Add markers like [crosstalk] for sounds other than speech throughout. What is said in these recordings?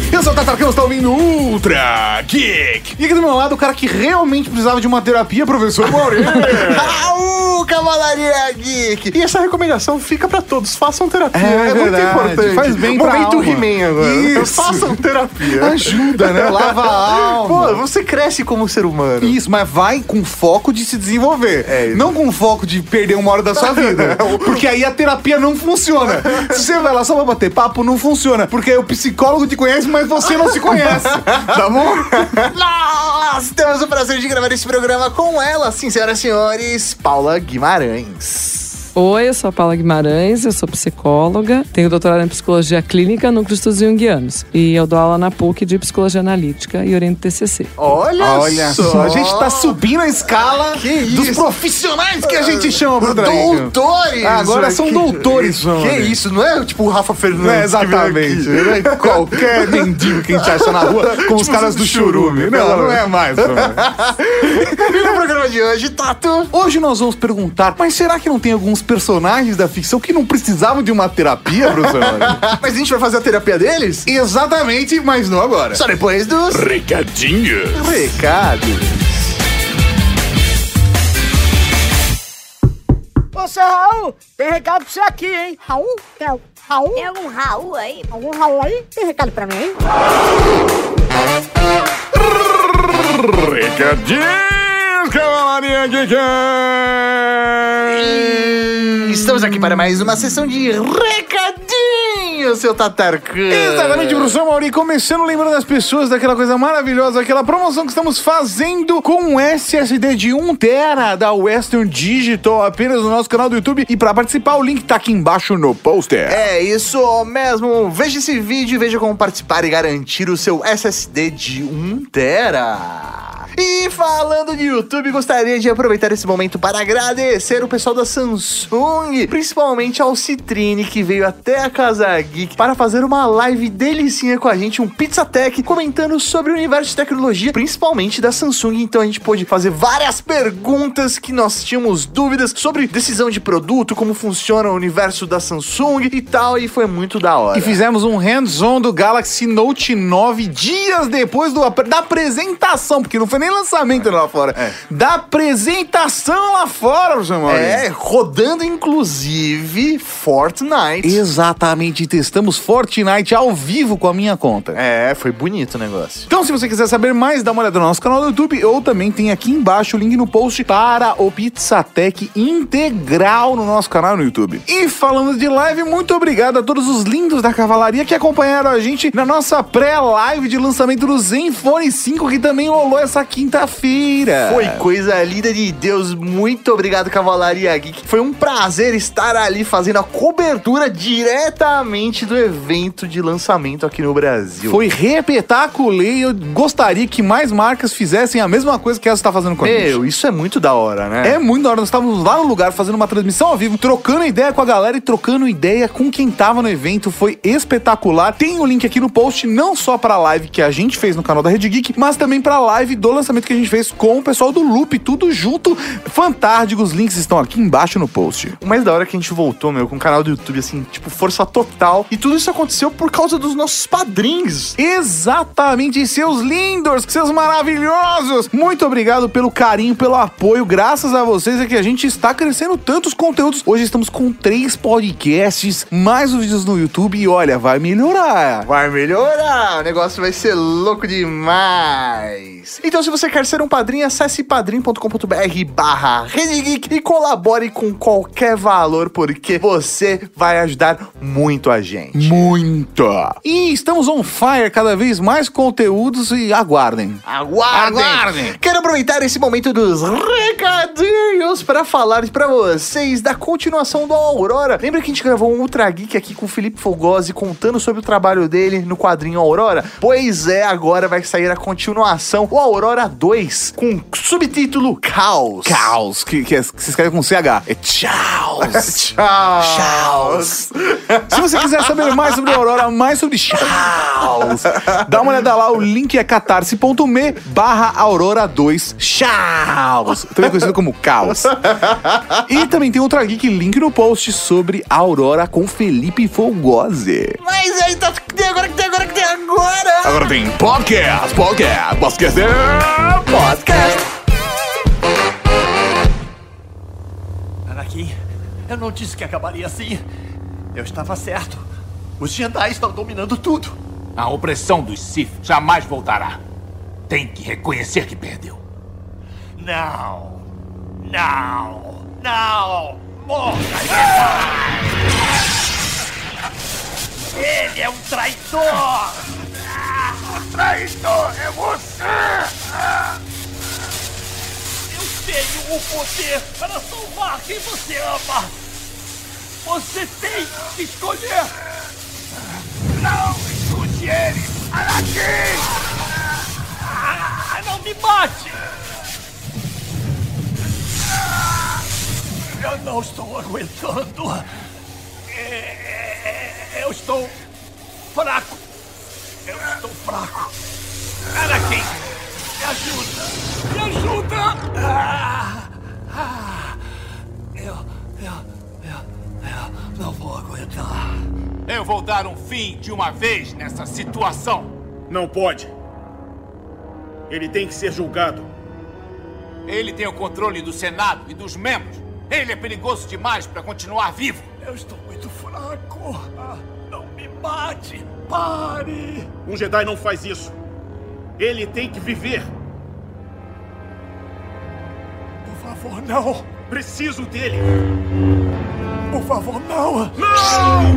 Geek. Eu sou o Tatarcão, você tá ouvindo Ultra Geek. E aqui do meu lado, o cara que realmente precisava de uma terapia, professor Maurício. [laughs] Aú, Cavalaria Geek! E essa recomendação fica pra todos, façam terapia. É É, muito importante. faz bem pra Momento alma. He-Man agora. Isso. Façam terapia. Ajuda, né? Lava a alma. Pô, você cresce como ser humano. Isso, mas vai com foco de se desenvolver. É isso. não com foco de perder uma hora da sua vida. [laughs] Porque aí a terapia não funciona. [laughs] Se você vai lá só pra bater papo, não funciona. Porque o psicólogo te conhece, mas você não se conhece. Tá bom? Nós temos o prazer de gravar esse programa com ela, sim, senhoras e senhores, Paula Guimarães. Oi, eu sou a Paula Guimarães, eu sou psicóloga, tenho doutorado em psicologia clínica, núcleos junguianos. E eu dou aula na PUC de psicologia analítica e oriento TCC. Olha, Olha só, a gente tá subindo a escala Que dos isso? profissionais que a gente chama aí. Doutores! Ah, agora são Que- doutores, Que mano. isso, não é tipo o Rafa Fernandes Não é que exatamente. Não é qualquer [laughs] mendigo que a gente acha na rua com os Tipo caras do do churume. Não, não é mais. mano. [laughs] E no programa de hoje, Tato? Hoje nós vamos perguntar, mas será que não tem alguns personagens da ficção que não precisavam de uma terapia, professor? [laughs] Mas a gente vai fazer a terapia deles? Exatamente, mas não agora. Só depois dos Recadinhos. recados. Ô, seu Raul, tem recado pra você aqui, hein? Raul? Tem algum Raul? Tem algum Raul aí? Algum Raul aí? Tem recado pra mim, hein? Recadinhos, cavalaria Geek. Estamos aqui para mais uma sessão de recadinhos, seu Tatarcan. Exatamente, professor Mauri, começando lembrando as pessoas daquela coisa maravilhosa, aquela promoção que estamos fazendo com um SSD de 1 tera da Western Digital, apenas no nosso canal do YouTube. E para participar, o link tá aqui embaixo no poster. É isso mesmo. Veja esse vídeo e veja como participar e garantir o seu SSD de 1 tera. E falando de YouTube, gostaria de aproveitar esse momento para agradecer o pessoal da Samsung, principalmente ao Citrine, que veio até a Casa Geek para fazer uma live delicinha com a gente, um Pizza Tech, comentando sobre o universo de tecnologia, principalmente da Samsung. Então a gente pôde fazer várias perguntas que nós tínhamos dúvidas sobre decisão de produto, como funciona o universo da Samsung e tal, e foi muito da hora. E fizemos um hands-on do Galaxy Note 9 dias depois do, da apresentação, porque não foi nem lançamento lá fora. É. Da apresentação lá fora, professor Mauri. É, rodando inclusive Fortnite. Exatamente, testamos Fortnite ao vivo com a minha conta. É, foi bonito o negócio. Então, se você quiser saber mais, dá uma olhada no nosso canal do YouTube ou também tem aqui embaixo o link no post para o Pizzatec integral no nosso canal no YouTube. E falando de live, muito obrigado a todos os lindos da cavalaria que acompanharam a gente na nossa pré-live de lançamento do Zenfone 5 que também rolou essa quinta-feira. Foi coisa linda de Deus. Muito obrigado, Cavalaria Geek. Foi um prazer estar ali fazendo a cobertura diretamente do evento de lançamento aqui no Brasil. Foi repetaculei. Eu gostaria que mais marcas fizessem a mesma coisa que essa está fazendo com a gente. Meu, isso é muito da hora, né? É muito da hora. Nós estávamos lá no lugar fazendo uma transmissão ao vivo, trocando ideia com a galera e trocando ideia com quem tava no evento. Foi espetacular. Tem o link aqui no post, não só pra live que a gente fez no canal da Rede Geek, mas também pra live do lançamento que a gente fez com o pessoal do Loop. Tudo junto. Fantástico. Os links estão aqui embaixo no post. O mais da hora é que a gente voltou, meu, com o canal do YouTube, assim, tipo, força total. E tudo isso aconteceu por causa dos nossos padrinhos. Exatamente, seus lindos, seus maravilhosos. Muito obrigado pelo carinho, pelo apoio. Graças a vocês é que a gente está crescendo tantos conteúdos. Hoje estamos com três podcasts, mais os vídeos no YouTube e olha, vai melhorar. Vai melhorar, o negócio vai ser louco demais. Então, se você quer ser um padrinho, acesse padrim.com.br barra e colabore com qualquer valor, porque você vai ajudar muito a gente. Muito. E estamos on fire, cada vez mais conteúdos e aguardem. Aguardem. Aguardem. Quero aproveitar esse momento dos recadinhos para falar para vocês da continuação do Aurora. Lembra que a gente gravou um Ultra Geek aqui com o Felipe Fogosi contando sobre o trabalho dele no quadrinho Aurora? Pois é, agora vai sair a continuação, o Aurora 2, com subtítulo Caos. Caos, que, que, é- que se escreve com CH. É tchau. Tchau. [laughs] Tchau. Se você quiser saber mais sobre Aurora, mais sobre Chaos, dá uma olhada lá, o link é catarse.me barra Aurora 2 Chaos. Também conhecido como Caos. E também tem Ultra Geek link no post sobre Aurora com Felipe Folgose. Mas aí, tá, que tem agora, que tem agora, que tem agora? Agora tem podcast, podcast, podcast, podcast. Anakin, eu não disse que acabaria assim. Eu estava certo. Os Jedi estão dominando tudo. A opressão dos Sith jamais voltará. Tem que reconhecer que perdeu. Não! Não! Não! Morra! Ele é um traidor! O traidor é você! Tenho o poder para salvar quem você ama! Você tem que escolher! Não escute ele! Anakin! Ah, não me mate! Eu não estou aguentando. É, é, Eu estou fraco. Eu estou fraco. Anakin, me ajuda! Me ajuda! Ah, ah, eu, eu, eu, eu não vou aguentar. Eu vou dar um fim de uma vez nessa situação. Não pode. Ele tem que ser julgado. Ele tem o controle do Senado e dos membros. Ele é perigoso demais para continuar vivo. Eu estou muito fraco. Ah, Não me mate. Pare. Um Jedi não faz isso. Ele tem que viver. Por favor, não. Preciso dele. Por favor, não. Ilimitado!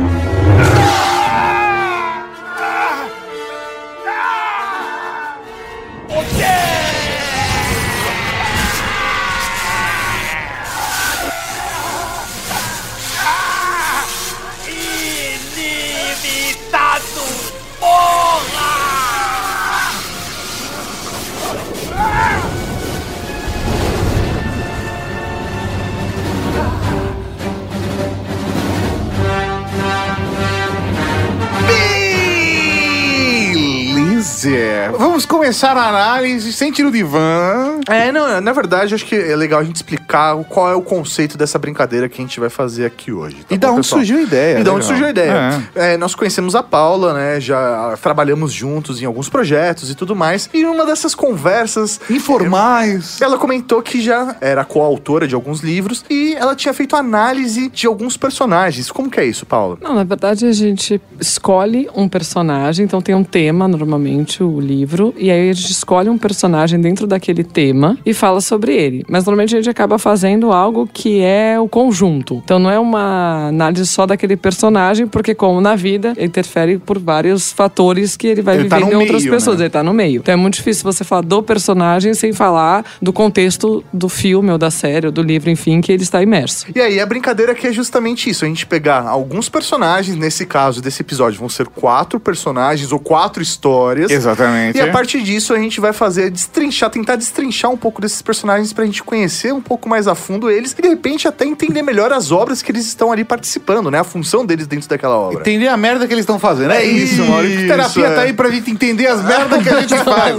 Começar a análise sem tiro de van. É, não, na verdade, acho que é legal a gente explicar o- qual é o conceito dessa brincadeira que a gente vai fazer aqui hoje. tá E da bom, onde pessoal? surgiu a ideia? E da onde legal. surgiu a ideia? É, nós conhecemos a Paula, né? Já trabalhamos juntos em alguns projetos e tudo mais. E numa dessas conversas. Informais. Ela comentou que já era coautora de alguns livros e ela tinha feito análise de alguns personagens. Como que é isso, Paula? Não, na verdade a gente escolhe um personagem, então tem um tema normalmente o livro, e aí a gente escolhe um personagem dentro daquele tema e fala sobre ele. Mas normalmente a gente acaba fazendo algo que é o conjunto. Então não é uma análise só daquele personagem, porque como na vida interfere por vários fatores que ele vai Ele tá vivendo no em outras meio, pessoas. né? Ele tá no meio. Então é muito difícil você falar do personagem sem falar do contexto do filme ou da série ou do livro, enfim, que ele está imerso. E aí, a brincadeira aqui é justamente isso: a gente pegar alguns personagens, nesse caso desse episódio, vão ser quatro personagens ou quatro histórias. Exatamente. E a partir disso a gente vai fazer destrinchar, tentar destrinchar um pouco desses personagens pra gente conhecer um pouco mais a fundo eles e de repente até entender melhor as obras que eles estão ali participando, né? A função deles dentro daquela obra. Entender a merda que eles estão fazendo. É isso, Isso, Maurício. Terapia é. tá aí pra gente entender as merdas que a gente [laughs] faz.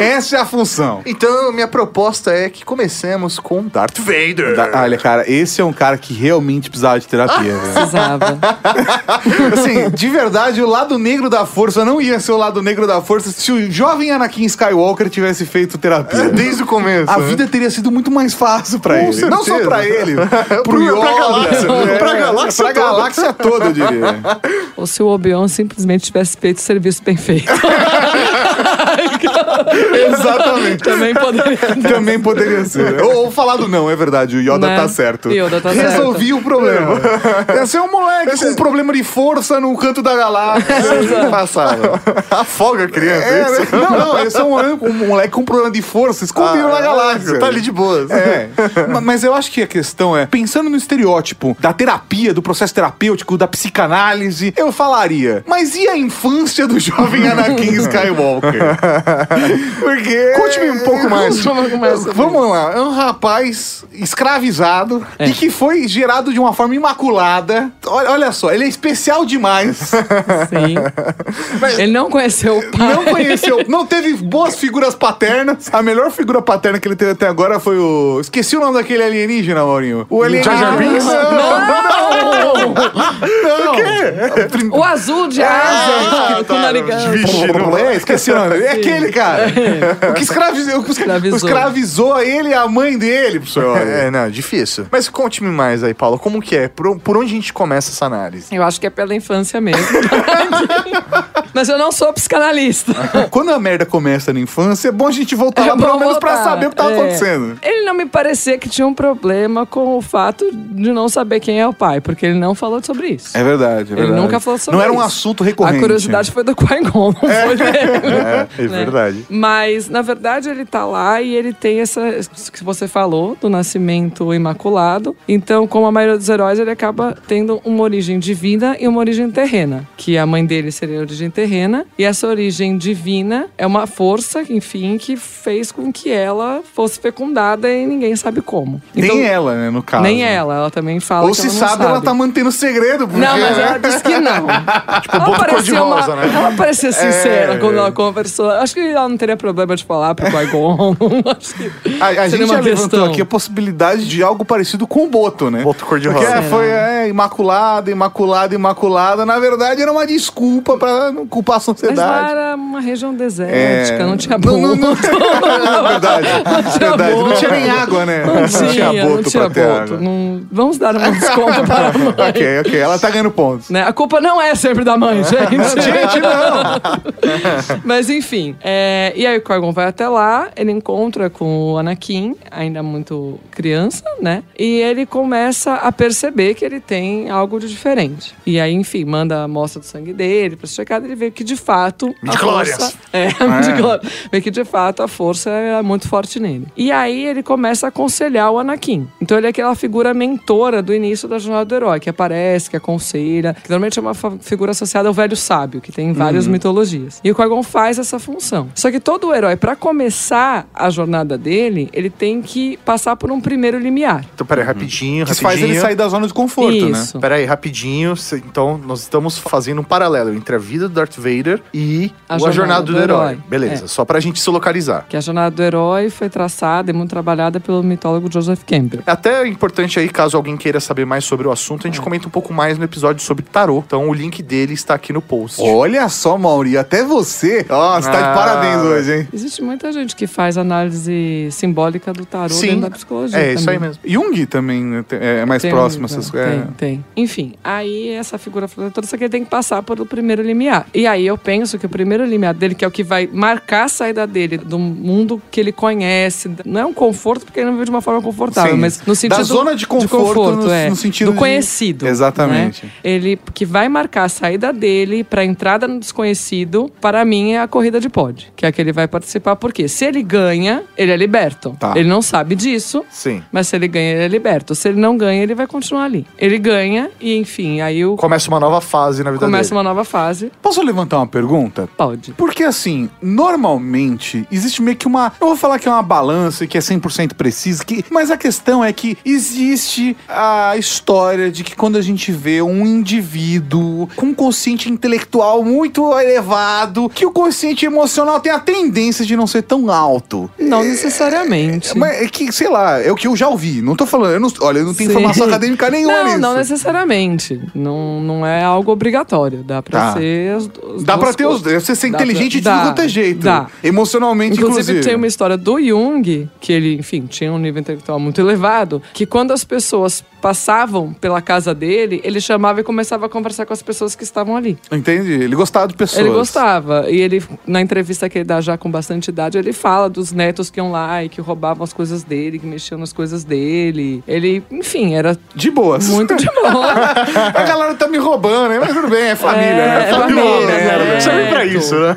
Essa é a função. Então, minha proposta é que comecemos com Darth Vader. Da- olha, cara, esse é um cara que realmente precisava de terapia, [laughs] velho. Precisava. [laughs] Assim, de verdade, o lado negro da força não ia ser o lado negro da força se o jovem Anakin Skywalker tivesse feito terapia. Desde o começo. A né? vida teria sido muito mais fácil pra Com ele. Não só certeza. pra ele, [laughs] pro Pro- Yoda, pra galáxia, é, pra galáxia pra toda. galáxia toda, eu diria. Ou se o Obi-Wan simplesmente tivesse feito o serviço bem feito. [laughs] [laughs] Exatamente. Também poderia. [laughs] Também poderia ser. Ou, ou falado não, é verdade, o Yoda Né? tá certo. Yoda tá Resolvi o problema. Ia ser um moleque com um problema de força no canto da galáxia. [laughs] Passava. Afoga a criança. É, isso. né? não, não, esse é um moleque, um moleque com problema de força, escondido Ah, na galáxia. Tá ali de boas. É, Ma- mas eu acho que a questão é, pensando no estereótipo da terapia, do processo terapêutico, da psicanálise, eu falaria, mas e a infância do jovem Anakin Skywalker? Porque. Conte-me um pouco mais. Vamos lá. É um rapaz escravizado É. e que foi gerado de uma forma imaculada. Olha, olha só, ele é especial demais. [laughs] Sim. Ele não conheceu o pai. Não conheceu, não teve boas figuras paternas. A melhor figura paterna que ele teve até agora foi o. Esqueci o nome daquele alienígena, Maurinho. O alienígena. Jar Binks? Não! Não! O azul de asa, com narigão. É, esqueci o nome. É aquele, cara. O que escravizou, o que Escravizou. escravizou ele e a mãe dele, professor. É, não, difícil. Mas conte-me mais aí, Paulo. Como que é? Por, por onde a gente começa essa análise? Eu acho que é pela infância mesmo. [laughs] Mas eu não sou psicanalista. [laughs] Quando a merda começa na infância, é bom a gente voltar lá É pelo menos pra saber o que tava É. acontecendo. Ele não me parecia que tinha um problema com o fato de não saber quem é o pai, porque ele não falou sobre isso. É verdade, é Ele verdade. nunca falou sobre Não era um isso. assunto recorrente. A curiosidade foi do Qui-Gon, não foi dele. É, é né? verdade. Mas, na verdade, ele tá lá e ele tem essa. Que você falou, do nascimento imaculado. Então, como a maioria dos heróis, ele acaba tendo uma origem divina e uma origem terrena. Que a mãe dele seria a origem terrena. E essa origem divina é uma força, enfim, que fez com que ela fosse fecundada e ninguém sabe como. Então, Nem ela, né, no caso. Nem ela. Ela também fala Ou se ela não sabe, ela tá mantendo segredo. Porque... Não, mas ela disse que não. [laughs] tipo, ela parecia cor-de-rosa, uma- né? Ela parecia sincera É. quando ela conversou. Acho que ela não teria problema de falar pro Qui-Gon. [laughs] A, a gente já levantou questão. aqui a possibilidade de algo parecido com o Boto, né? Boto cor-de-rosa. Porque é, É. foi é, imaculada, imaculada, imaculada. Na verdade, era uma desculpa pra não culpar a Mas sociedade. era uma região É. desértica, não tinha Não, não, boto. não, [laughs] é verdade. tinha verdade. Não boto. tinha nem água, né? Não tinha, não boto tinha pra ter boto. Não- Vamos dar um desconto para a [laughs] mãe. ok, ok. Ela tá ganhando pontos. Né? A culpa não é sempre da mãe, gente. Gente, não. Mas enfim, é, e aí o Qui-Gon vai até lá, ele encontra com o Anakin, ainda muito criança, né? E ele começa a perceber que ele tem algo de diferente. E aí, enfim, manda a amostra do sangue dele pra ser checado, ele vê que de fato a força... É, [laughs] midi-chlorians. Vê que de fato a força é muito forte nele. E aí ele começa a aconselhar o Anakin. Então ele é aquela figura mentora do início da jornada do herói, que aparece, que aconselha, que normalmente é uma figura associada ao velho sábio, que tem várias mitologias. E o Qui-Gon faz essa função. Só que todo herói, pra começar a jornada dele, ele tem que passar por um primeiro limiar. Então, peraí, rapidinho, Isso rapidinho. faz ele sair da zona de conforto, né? Isso. Peraí, rapidinho. Então, nós estamos fazendo um paralelo entre a vida do Darth Vader e A a, jornada jornada, do, do herói. herói. Beleza, É. só pra gente se localizar. Que a jornada do herói foi traçada e muito trabalhada pelo mitólogo Joseph Campbell. É até importante aí, caso alguém queira saber mais sobre o assunto, a É. gente comenta um pouco mais no episódio sobre tarô. Então, o link dele está aqui no post. Olha só, Mauri, até você. Ó, você tá de Ah, hoje, hein? Existe muita gente que faz análise simbólica do tarô Sim, dentro da psicologia. é isso aí também. mesmo. Jung também né, tem- é mais Tem, próximo a tem, essas coisas. Tem, tem. Enfim, aí essa figura protetora, só que ele tem que passar pelo primeiro limiar. E aí eu penso que o primeiro limiar dele, que é o que vai marcar a saída dele do mundo que ele conhece, não é um conforto, porque ele não vive de uma forma confortável, Sim. mas no sentido Da zona de conforto, no- é, no sentido do de- conhecido. Exatamente. né? Ele que vai marcar a saída dele para entrada no desconhecido, para mim é a corrida de pod, que é que ele vai participar, porque se ele ganha, ele é liberto. Tá. Ele não sabe disso, Sim. mas se ele ganha, ele é liberto. Se ele não ganha, ele vai continuar ali. Ele ganha e, enfim, aí o... Começa uma nova fase na vida começa dele. uma nova fase. Posso levantar uma pergunta? Pode. Porque assim, normalmente existe meio que uma. Eu vou falar que é uma balança e que é 100% precisa, que, mas a questão é que existe a história de que quando a gente vê um indivíduo com um consciente intelectual muito elevado, que o consciente emocional tem a tendência de não ser tão alto. Não necessariamente. Mas é que, sei lá, é o que eu já ouvi. Não tô falando, eu não, olha, eu não tenho Sim. informação acadêmica nenhuma Não, nisso. não necessariamente. Não, não é algo obrigatório. Dá pra Tá. ser as, as Dá pra ter os. coisas. Você ser Dá inteligente pra- de dá, quanto é jeito. dá. Emocionalmente, Inclusive, inclusive. tem uma história do Jung, que ele, enfim, tinha um nível intelectual muito elevado, que quando as pessoas passavam pela casa dele, ele chamava e começava a conversar com as pessoas que estavam ali. Entende? Ele gostava de pessoas. Ele gostava. E ele, na entrevista que ele dá já com bastante idade, ele fala dos netos que iam lá e que roubavam as coisas dele, que mexiam nas coisas dele. Ele, enfim, era De boas. muito de boa. [laughs] A galera tá me roubando, né? Mas tudo bem, é família, É, né? é Família, família, né? é. Serve pra isso, né?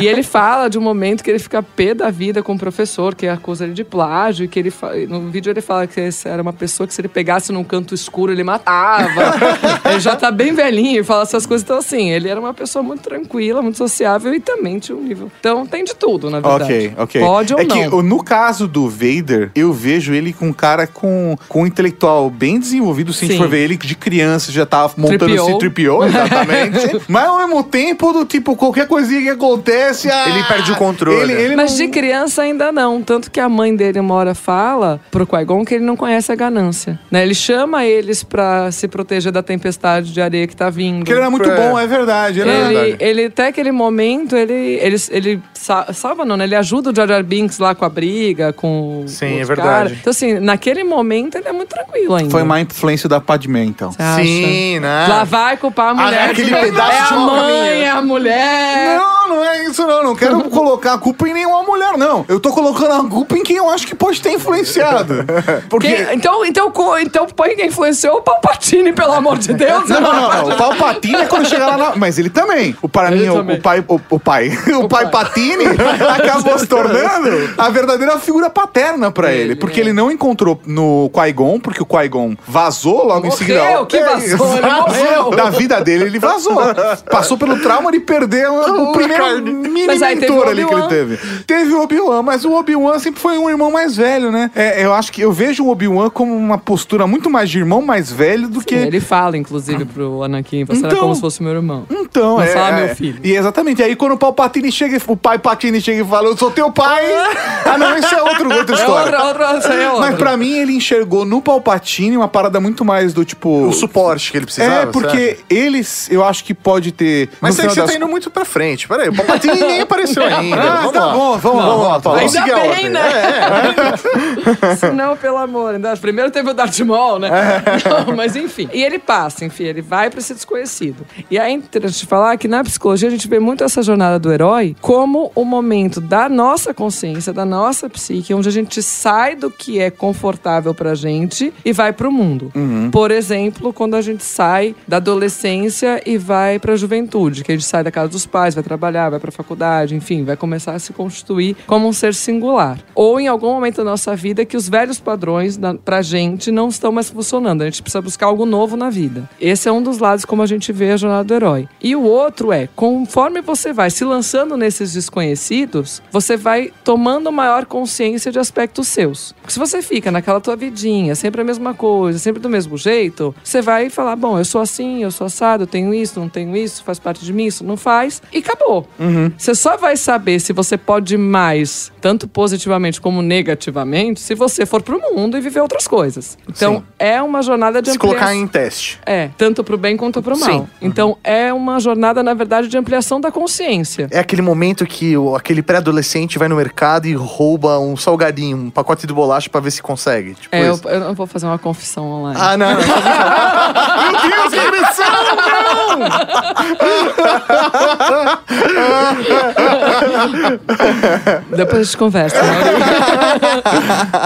E ele fala de um momento que ele fica pé da vida com o professor, que acusa ele de plágio, e que ele no vídeo ele fala que esse era uma pessoa que se ele pegasse num canto escuro, ele matava. [laughs] ele já tá bem velhinho e fala essas coisas. Então, assim, ele era uma pessoa muito tranquila, muito sociável e também tinha um nível. Então, tem de tudo, na verdade. Ok, ok. Pode ou é não. que no caso do Vader, eu vejo ele com um cara com, com um intelectual bem desenvolvido. Se a gente for ver ele de criança, já tava montando Tripiou. esse tripiou, exatamente. [laughs] Mas ao mesmo tempo, do tipo, qualquer coisinha que acontece. ah, Ele perde o controle. Ele, ele Mas não- de criança ainda não. Tanto que a mãe dele uma hora fala pro Qui-Gon que ele não conhece a ganância. Né? Ele chama eles pra se proteger da tempestade de areia que tá vindo. Porque ele era muito É. bom, é verdade. Ele, Ele, era... ele, até aquele momento, ele, ele, ele sa- salva, não, né? Ele ajuda o Jar Jar Binks lá com a briga, com Sim, é verdade. caras. Então, assim, naquele momento ele é muito tranquilo ainda. Foi má influência da Padmé, então. Você acha? Sim, né? Lá vai culpar a mulher. aquele de- pedaço é de a mãe, é a mulher. Não, não é isso não. Não quero [laughs] colocar a culpa em nenhuma mulher, não. Eu tô colocando a culpa em quem eu acho que pode ter influenciado. [laughs] Porque... Quem- então, então, então põe quem influenciou o Palpatine, pelo amor de Deus. Não, não, não, não. [laughs] O Palpatine é quando chegar lá na... Mas ele também. O, para Ele mim, o, também. o pai... O, o pai... O, pai pai. Patine [laughs] acabou se tornando a verdadeira figura paterna pra ele. Porque é. ele não encontrou no Qui-Gon, porque o Qui-Gon vazou logo em seguida. Morreu, que É vazou, ele morreu. Da vida dele, ele vazou. Passou pelo trauma de perder o, [laughs] primeiro mini mentor ali que ele teve. Teve o Obi-Wan, mas o Obi-Wan sempre foi um irmão mais velho, né? É, eu acho que eu vejo o Obi-Wan como uma postura muito mais de irmão mais velho do que. Ele fala, inclusive, pro Anakin, você era Então- como se fosse meu irmão. Então, Não é. fala é. meu filho. E exatamente. Aí quando o Palpatine chega, e- o pai Patine chega e fala: Eu sou teu pai. ah, não, isso é outro, outra É história. outra, outra, essa aí é outra. Mas pra mim, ele enxergou no Palpatine uma parada muito mais do tipo. O suporte que ele precisava. É, porque eles, eu acho que pode ter. Mas aí você das tá indo muito pra frente. Peraí, o Palpatine [laughs] nem apareceu ainda. Ah, vamos tá lá. bom, vamos lá, vamos lá, Paulo. Vamos Ainda bem, ordem. né? É, é. [laughs] Se não, pelo amor. ainda- Primeiro teve o Darth Maul, né? É. Não, mas enfim. E ele passa, enfim, ele vai pra esse desconhecido. E é interessante falar que na psicologia a gente vê muito essa jornada do herói como o momento da nossa consciência, da nossa psique, onde a gente sai do que é confortável pra gente e vai pro mundo. Uhum. Por exemplo, quando a gente sai da adolescência e vai pra juventude, que a gente sai da casa dos pais, vai trabalhar, vai pra faculdade, enfim, vai começar a se constituir como um ser singular. Ou em algum momento da nossa vida que os velhos padrões da, pra gente não estão mais funcionando. A gente precisa buscar algo novo na vida. Esse é um dos lados como a gente vê a jornada do herói. E o outro é, conforme você vai se lançando nesses desconhecidos, você vai tomando maior consciência de aspectos seus. Porque se você fica naquela tua vidinha, sempre a mesma coisa, sempre do mesmo jeito, você vai falar, bom, eu sou assim, eu sou assado, eu tenho isso, não tenho isso, faz parte de mim, isso não faz, e acabou. Você só vai saber se você pode mais, tanto positivamente como negativamente, se você for pro mundo e viver outras coisas. Então, Sim. é uma jornada de Se colocar ampliação. em teste. É, tanto pro bem quanto pro mal. Sim. Então, é uma jornada, na verdade, de ampliação da consciência. É aquele momento que aquele pré-adolescente vai no mercado e rouba um salgadinho, um pacote de bolacha pra ver se consegue. Tipo É, eu, eu não vou fazer uma confissão online. Ah, não. não. [laughs] Meu Deus, que agressão! Depois a gente conversa. Maurício.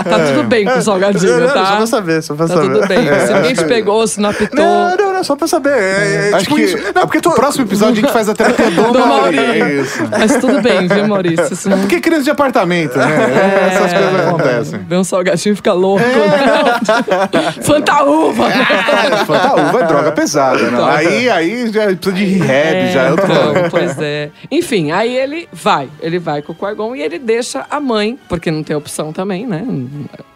tá tudo bem com o salgadinho, Não, tá? Só pra saber, só pra Tá saber. tudo bem. Se ninguém te pegou, se não apitou. Não, não, não, só pra saber. É, é Acho tipo que isso. Não, porque tu... no próximo episódio a gente faz a treta [laughs] do, Do Mauri. Mauri. É isso. Mas tudo bem, viu, Maurício? Isso não... Porque criança de apartamento, né? É, Essas coisas acontecem. Vê um salgadinho e fica louco. né? Fantaúva! É, [laughs] Fantaúva é droga pesada, não. Aí, aí já precisa de rehab, já é outro então, pois é. Enfim, aí ele vai. Ele vai com o Qui-Gon e ele deixa a mãe, porque não tem opção também, né?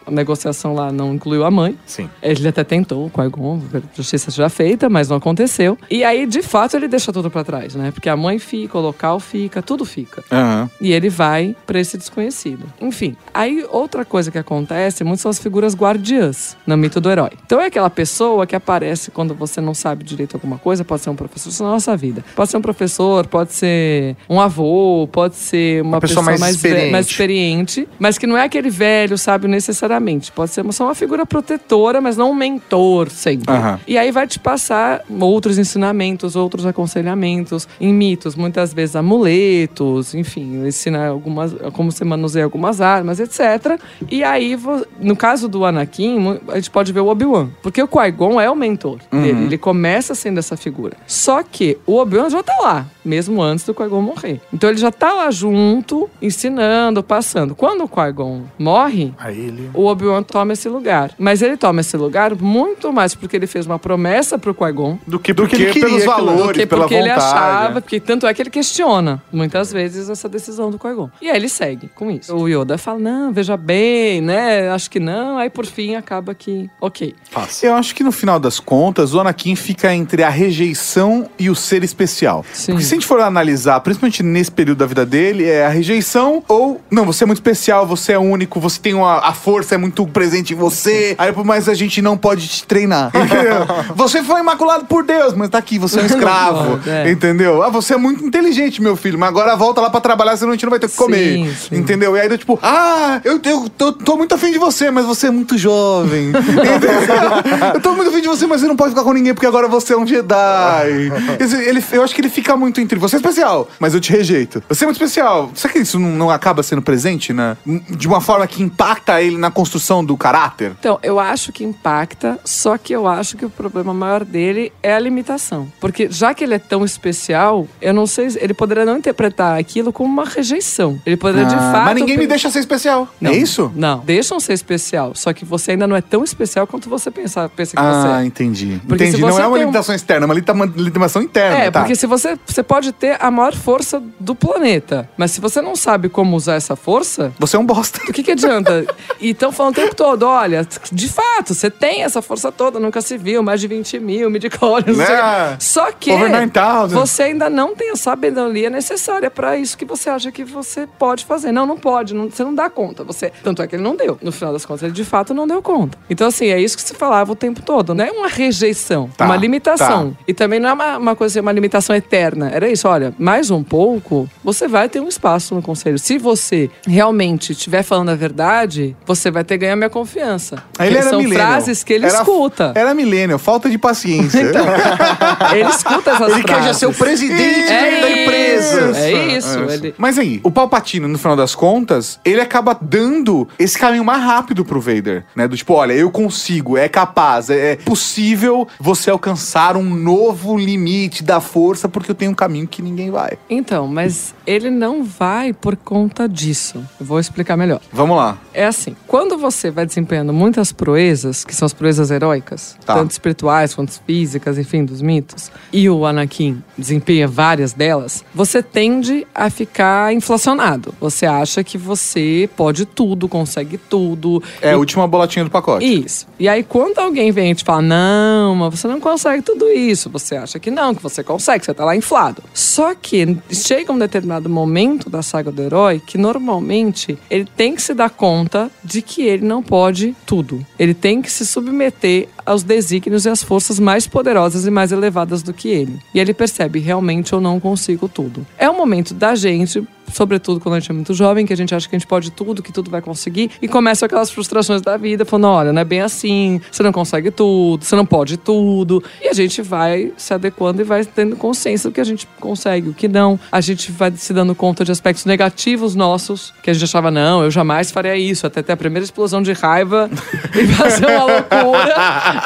A negociação lá não incluiu a mãe. Sim. Ele até tentou, o Qui-Gon, justiça já feita, mas não aconteceu. E aí, de fato, ele deixa tudo pra trás, né? Porque a mãe fica, o local fica, tudo fica. Aham. E ele vai pra esse desconhecido. Enfim, aí outra coisa que acontece muito são as figuras guardiãs no mito do herói. Então é aquela pessoa que aparece quando você não sabe direito alguma coisa, pode ser um professor, isso na nossa vida. Pode ser um professor, pode ser um avô, pode ser uma, pessoa mais ve- experiente. mais experiente, mas que não é aquele velho sábio necessariamente, necessariamente. Pode ser só uma figura protetora, mas não um mentor sempre. Aham. E aí vai te passar outros ensinamentos, outros aconselhamentos, em mitos, muitas vezes amuletos, enfim, ensina algumas, como você manuseia algumas armas, etc. E aí, no caso do Anakin, a gente pode ver o Obi-Wan. Porque o Qui-Gon é o mentor dele. Ele começa sendo essa figura. Só que o Obi-Wan já tá lá, mesmo antes do Qui-Gon morrer. Então ele já tá lá junto, ensinando, passando. Quando o Qui-Gon morre, Aí ele. O Obi-Wan toma esse lugar. Mas ele toma esse lugar muito mais porque ele fez uma promessa pro Qui-Gon Do que Do porque que ele queria pelos valores. do que pela porque ele vontade, achava, né? porque tanto é que ele questiona muitas vezes essa decisão do Qui-Gon. E aí ele segue com isso. O Yoda fala: "Não, veja bem, né? Acho que não". Aí por fim acaba que, OK. Eu acho que no final das contas, o Anakin fica entre a rejeição e o ser especial. Sim. Porque se a gente for analisar, principalmente nesse período da vida dele, é a rejeição ou, não, você é muito especial, você é único, você tem uma, a força é muito presente em você, aí, mas a gente não pode te treinar. Entendeu? [laughs] você foi imaculado por Deus, mas tá aqui, você é um escravo. [laughs] é. Entendeu? Ah, você é muito inteligente, meu filho, mas agora volta lá pra trabalhar, senão a gente não vai ter o que comer. Sim, sim. Entendeu? E aí, tipo, ah, eu, eu, tô- tô muito afim de você, mas você é muito jovem. [laughs] Eu tô muito afim de você, mas você não pode ficar com ninguém porque agora você é um Jedi. Esse- Ele, eu acho que ele fica muito entre você é especial, mas eu te rejeito. Você é muito especial. Será que isso não, não acaba sendo presente, né? De uma forma que impacta ele na construção do caráter? Então, eu acho que impacta, só que eu acho que o problema maior dele é a limitação. Porque já que ele é tão especial, eu não sei, ele poderia não interpretar aquilo como uma rejeição. Ele poderia de Ah, fato mas ninguém me deixa ser especial. Não, É isso? Não, deixam ser especial. Só que você ainda não é tão especial quanto você pensa, pensa que Ah, você é. entendi. Porque entendi. Não é uma tem um- limitação externa, é uma limita- uma limitação interna. É, tá? porque se você, você pode ter a maior força do planeta, mas se você não sabe como usar essa força, Você é um bosta. o que, que adianta? [laughs] E falando o tempo todo, olha, de fato, você tem essa força toda, nunca se viu, mais de 20 mil midichlorians. Né? Só que Over 9,000. você ainda não tem a sabedoria necessária pra isso que você acha que você pode fazer. Não, não pode, não- você não dá conta. Você, tanto é que ele não deu. No final das contas, ele de fato não deu conta. Então, assim, é isso que se falava o tempo todo. Não é uma rejeição, Tá, uma limitação. tá. E também não é uma, uma coisa, uma limitação eterna. Era isso, olha, mais um pouco, você vai ter um espaço no conselho. Se você realmente estiver falando a verdade, você vai ter que ganhar minha confiança. Aí ele era São millennial. frases que ele Era- escuta. Era milênio, falta de paciência. Então, [laughs] ele escuta essas Ele quer já ser o frases. presidente É da empresa. É isso. ele- Mas aí, o Palpatine, no final das contas, ele acaba dando esse caminho mais rápido pro Vader, né? Do tipo, olha, eu consigo, é capaz, é possível você alcançar um novo limite da força porque eu tenho um caminho que ninguém vai. Então, mas ele não vai por conta disso. Eu vou explicar melhor. Vamos lá. É assim, quando você vai desempenhando muitas proezas, que são as proezas heróicas, Tá. tanto espirituais quanto físicas, enfim, dos mitos, e o Anakin desempenha várias delas, você tende a ficar inflacionado. Você acha que você pode tudo, consegue tudo. É e a última bolatinha do pacote. Isso. E aí, quando alguém vem e te fala, não, mas você não consegue tudo isso, você acha que não, que você consegue, você tá lá inflado. Só que chega um determinado momento da saga do herói que normalmente ele tem que se dar conta de que ele não pode tudo. Ele tem que se submeter aos desígnios e às forças mais poderosas e mais elevadas do que ele. E ele percebe, realmente eu não consigo tudo. É o momento da gente sobretudo quando a gente é muito jovem, que a gente acha que a gente pode tudo, que tudo vai conseguir, e começam aquelas frustrações da vida, falando: olha, não é bem assim, você não consegue tudo, você não pode tudo. E a gente vai se adequando e vai tendo consciência do que a gente consegue, o que não. A gente vai se dando conta de aspectos negativos nossos, que a gente achava, não, eu jamais faria isso, até ter a primeira explosão de raiva [laughs] e fazer uma loucura.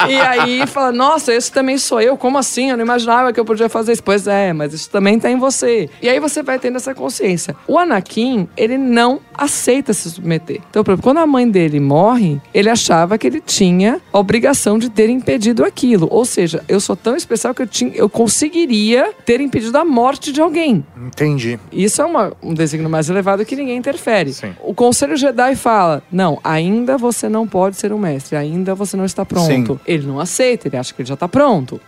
E aí fala, nossa, esse também sou eu, como assim? Eu não imaginava que eu podia fazer isso. Pois é, mas isso também tá em você. E aí você vai tendo essa consciência. O Anakin, ele não aceita se submeter. Então, por exemplo, quando a mãe dele morre, ele achava que ele tinha a obrigação de ter impedido aquilo. Ou seja, eu sou tão especial que eu, tinha, eu conseguiria ter impedido a morte de alguém. Entendi. Isso é uma- um desígnio mais elevado que ninguém interfere. Sim. O Conselho Jedi fala: não, ainda você não pode ser um mestre, ainda você não está pronto. Sim. Ele não aceita, ele acha que ele já está pronto.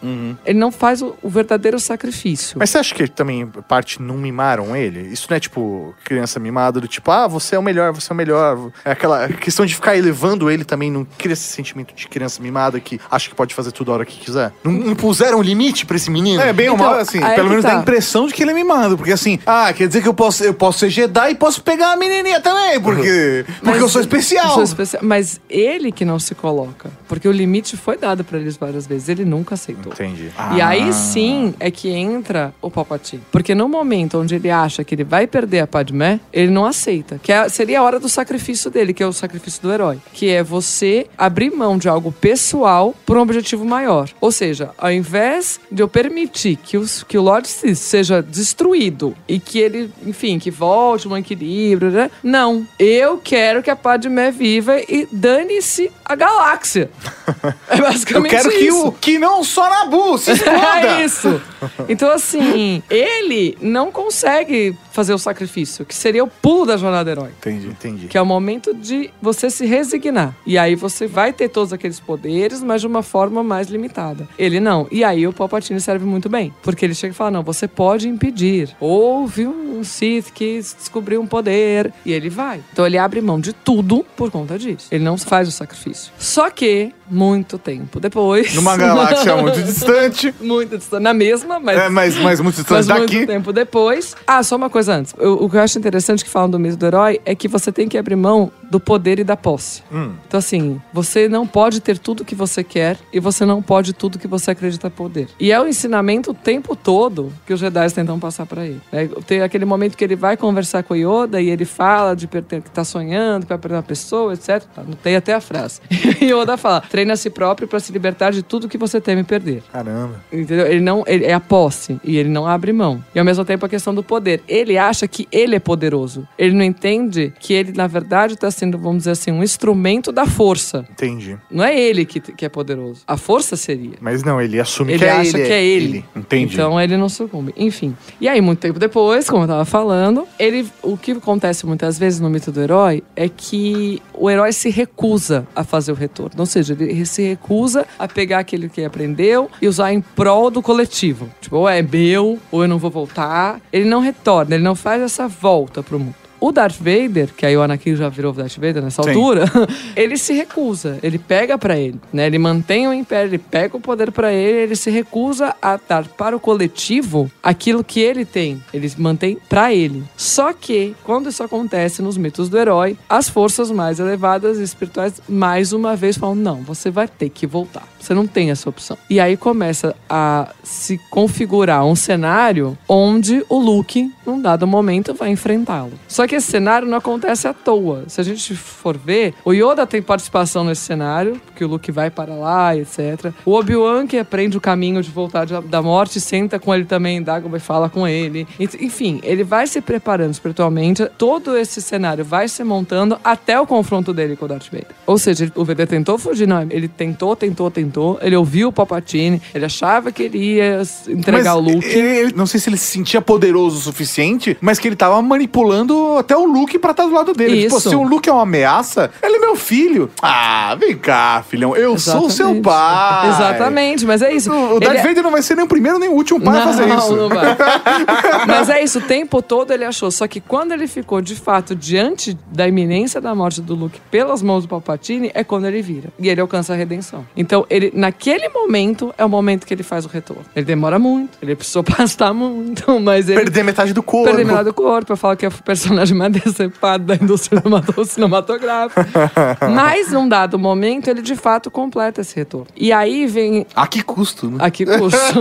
Ele não faz o, o verdadeiro sacrifício. Mas você acha que também parte não mimaram ele? Isso não é tipo tipo, criança mimada, do tipo, ah, você é o melhor, você é o melhor. É aquela questão de ficar elevando ele também, não cria esse sentimento de criança mimada que acha que pode fazer tudo a hora que quiser. Não, não puseram um limite pra esse menino? É, bem ou Então, mal, assim, pelo menos tá. dá a impressão de que ele é mimado. Porque assim, ah, quer dizer que eu posso, eu posso ser Jedi e posso pegar a menininha também, porque, porque Mas- eu sou especial. Eu sou especial. Mas ele que não se coloca. Porque o limite foi dado pra eles várias vezes. Ele nunca aceitou. Entendi. E Ah. aí sim é que entra o Palpatine. Porque no momento onde ele acha que ele vai perder a Padmé, ele não aceita. Que é- seria a hora do sacrifício dele, que é o sacrifício do herói. Que é você abrir mão de algo pessoal por um objetivo maior. Ou seja, ao invés de eu permitir que, os, que o Lord Sith seja destruído e que ele, enfim, que volte um equilíbrio, né? Não. Eu quero que a Padmé viva e dane-se a galáxia. [laughs] É Eu basicamente quero que, isso. o, que não só Nabu se [laughs] exploda. É isso. Então, assim, ele não consegue fazer o sacrifício, que seria o pulo da jornada herói. Entendi. Entendi. Que é o momento de você se resignar. E aí você vai ter todos aqueles poderes, mas de uma forma mais limitada. Ele não. E aí o Palpatine serve muito bem. Porque ele chega e fala: não, você pode impedir. Houve um Sith que descobriu um poder. E ele vai. Então ele abre mão de tudo por conta disso. Ele não faz o sacrifício. Só que, muito tempo depois. Numa [laughs] galáxia muito distante. muito distante. Na mesma, mas. É, mas, mas muito distante Mas muito daqui. tempo depois. Ah, só uma coisa antes. Eu- o que eu acho interessante que falam do mito do herói é que você tem que abrir mão do poder e da posse. Hum. Então, assim, você não pode ter tudo que você quer e você não pode tudo que você acredita poder. E é o ensinamento o tempo todo que os Jedi tentam passar pra ele. né? Tem aquele momento que ele vai conversar com o Yoda e ele fala de que tá sonhando, que vai perder uma pessoa, etc. Anotei até a frase. [laughs] E Yoda fala: treina a si próprio pra se libertar de tudo que você teme perder. Caramba. Entendeu? Ele não. Ele é a posse e ele não abre mão. E ao mesmo tempo a questão do poder. Ele acha que ele é poderoso. Ele não entende que ele, na verdade, está sendo, vamos dizer assim, um instrumento da força. Entendi. Não é ele que, que é poderoso. A força seria. Mas não, ele assume Ele que é acha ele. que é ele. Entendi. Então ele não sucumbe. Enfim. E aí, muito tempo depois, como eu tava falando, ele. O que acontece muitas vezes no mito do herói é que o herói se recusa a fazer o retorno. Ou seja, ele se recusa a pegar aquilo que aprendeu e usar em prol do coletivo. Tipo, ou é meu, ou eu não vou voltar. Ele não retorna, ele não faz essa volta pro mundo. O Darth Vader, que aí o Anakin já virou Darth Vader nessa Sim. altura, [laughs] ele se recusa, ele pega pra ele, né? Ele mantém o império, ele pega o poder pra ele, ele se recusa a dar para o coletivo aquilo que ele tem. Ele mantém pra ele. Só que quando isso acontece nos mitos do herói, as forças mais elevadas e espirituais mais uma vez falam: "Não, você vai ter que voltar. Você não tem essa opção". E aí começa a se configurar um cenário onde o Luke, num dado momento, vai enfrentá-lo. Só que esse cenário não acontece à toa. Se a gente for ver, o Yoda tem participação nesse cenário, porque o Luke vai para lá, etc. O Obi-Wan que aprende o caminho de voltar da morte, senta com ele também Dagobah e fala com ele. Enfim, ele vai se preparando espiritualmente. Todo esse cenário vai se montando até o confronto dele com o Darth Vader. Ou seja, o Vader tentou fugir, não. Ele tentou, tentou, tentou. Ele ouviu o Palpatine. Ele achava que ele ia entregar Mas o Luke. Ele, ele- não sei se ele se sentia poderoso o suficiente, mas que ele tava manipulando até o Luke pra estar do lado dele. Tipo, Isso. se o Luke é uma ameaça, ele é meu filho. Ah, vem cá, filhão. Eu sou o seu Exatamente. pai. Exatamente, mas é isso. O, o Darth Ele é- Vader não vai ser nem o primeiro nem o último pai a fazer Não, isso. não vai. [laughs] Mas é isso, o tempo todo ele achou. Só que quando ele ficou, de fato, diante da iminência da morte do Luke pelas mãos do Palpatine, é quando ele vira. E ele alcança a redenção. Então, ele, naquele momento, é o momento que ele faz o retorno. Ele demora muito, ele precisou [laughs] pastar muito, mas ele. Perder metade do corpo. Perder metade do corpo, eu falo que é o personagem mais [laughs] decepado da indústria cinematográfica. [laughs] Mas, num dado momento, ele de fato completa esse retorno. E aí vem A que custo, né? a que custo?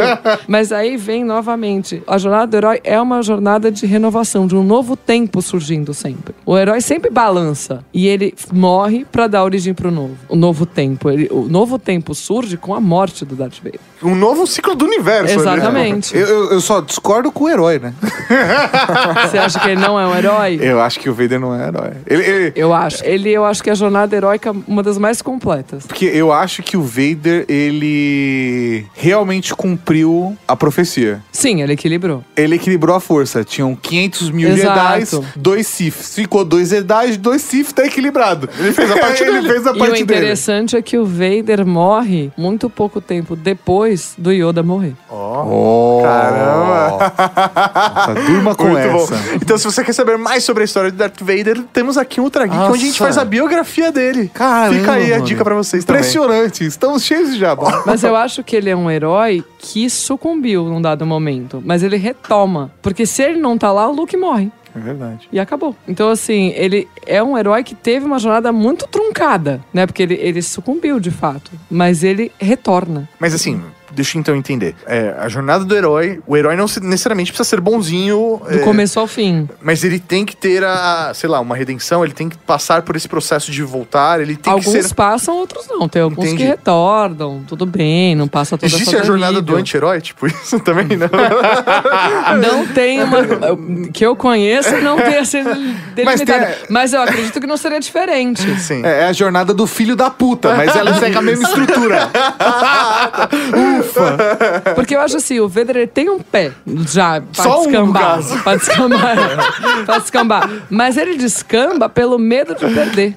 Mas aí vem novamente. A jornada do herói é uma jornada de renovação, de um novo tempo surgindo sempre. O herói sempre balança e ele morre pra dar origem pro novo. O novo tempo. Ele- o novo tempo surge com a morte do Darth Vader. Um novo ciclo do universo. ali. Exatamente. Eu, eu- eu só discordo com o herói, né? [laughs] Você acha que ele não é um herói? Eu acho que o Vader não é herói. Ele, ele- Eu acho. Ele, eu acho que a jornada heróica é uma das mais completas. porque eu acho que o Vader, ele realmente cumpriu a profecia. Sim, ele equilibrou. Ele equilibrou a força. Tinham 500 mil Exato. Jedi, dois Siths. Ficou dois Jedi, dois Sith, tá equilibrado. Ele fez a [laughs] parte dele. Ele fez a E o parte dele. interessante é que o Vader morre morre muito pouco tempo depois do Yoda morrer. Oh, Caramba! Nossa, durma com Muito essa. bom. Então, se você quer saber mais sobre a história do Darth Vader, temos aqui um Ultra Geek onde a gente faz a biografia dele. Caramba, Fica aí a mano. dica pra vocês também. Impressionante. Estamos cheios de jabá. [laughs] Mas eu acho que ele é um herói que sucumbiu num dado momento. Mas ele retoma. Porque se ele não tá lá, o Luke morre. É verdade. E acabou. Então, assim, ele é um herói que teve uma jornada muito truncada, né? Porque ele, ele sucumbiu, de fato. Mas ele retorna. Mas assim, deixa eu então entender. É, a jornada do herói, o herói não se- necessariamente precisa ser bonzinho. Do é, começo ao fim. Mas ele tem que ter a, sei lá, uma redenção, ele tem que passar por esse processo de voltar, ele tem alguns que ser. passam, outros não. Tem alguns Entendi. que retornam. Tudo bem, não passa toda Existe a jornada do anti-herói? Tipo, [laughs] isso também não. [laughs] Não tem uma. Que eu conheço, não tem assim delimitada. Mas, tem- eu acredito que não seria diferente. Sim. É, é a jornada do filho da puta, mas ela segue a mesma estrutura. [laughs] Ufa! [laughs] Porque eu acho assim, o ele tem um pé já pra Só um, descambar. caso. pra descambar. [laughs] pra descambar. Mas ele descamba pelo medo de perder.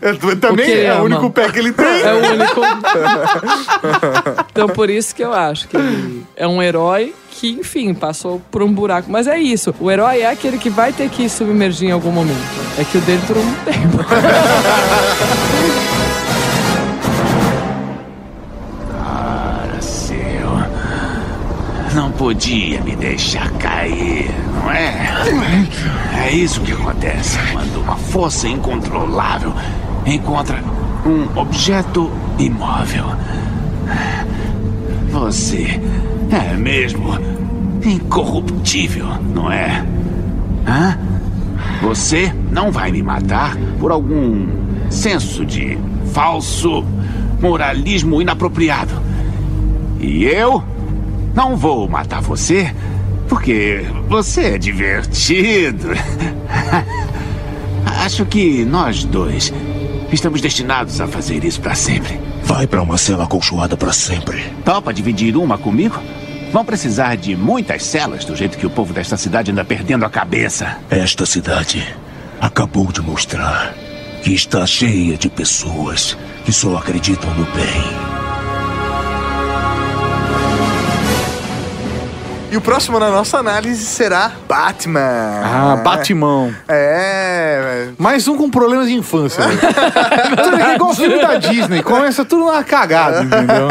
É, também O é o ama? único pé que ele tem. É o único. [laughs] então por isso que eu acho que ele é um herói que, enfim, passou por um buraco. Mas é isso. O herói é aquele que vai ter que submergir em algum momento. É que o dele durou muito tempo. Podia me deixar cair, não é? É isso que acontece quando uma força incontrolável encontra um objeto imóvel. Você é mesmo incorruptível, não é? Hã? Você não vai me matar por algum senso de falso moralismo inapropriado. E eu não vou matar você porque você é divertido. [laughs] Acho que nós dois estamos destinados a fazer isso para sempre. Vai pra uma cela acolchoada pra sempre. Topa dividir uma comigo? Vão precisar de muitas celas, do jeito que o povo desta cidade anda perdendo a cabeça. Esta cidade acabou de mostrar que está cheia de pessoas que só acreditam no bem. E o próximo na nossa análise será Batman. Ah, Batimão. É. Mais um com problemas de infância. [laughs] Tudo é igual o filme da Disney. Começa tudo numa cagada, entendeu?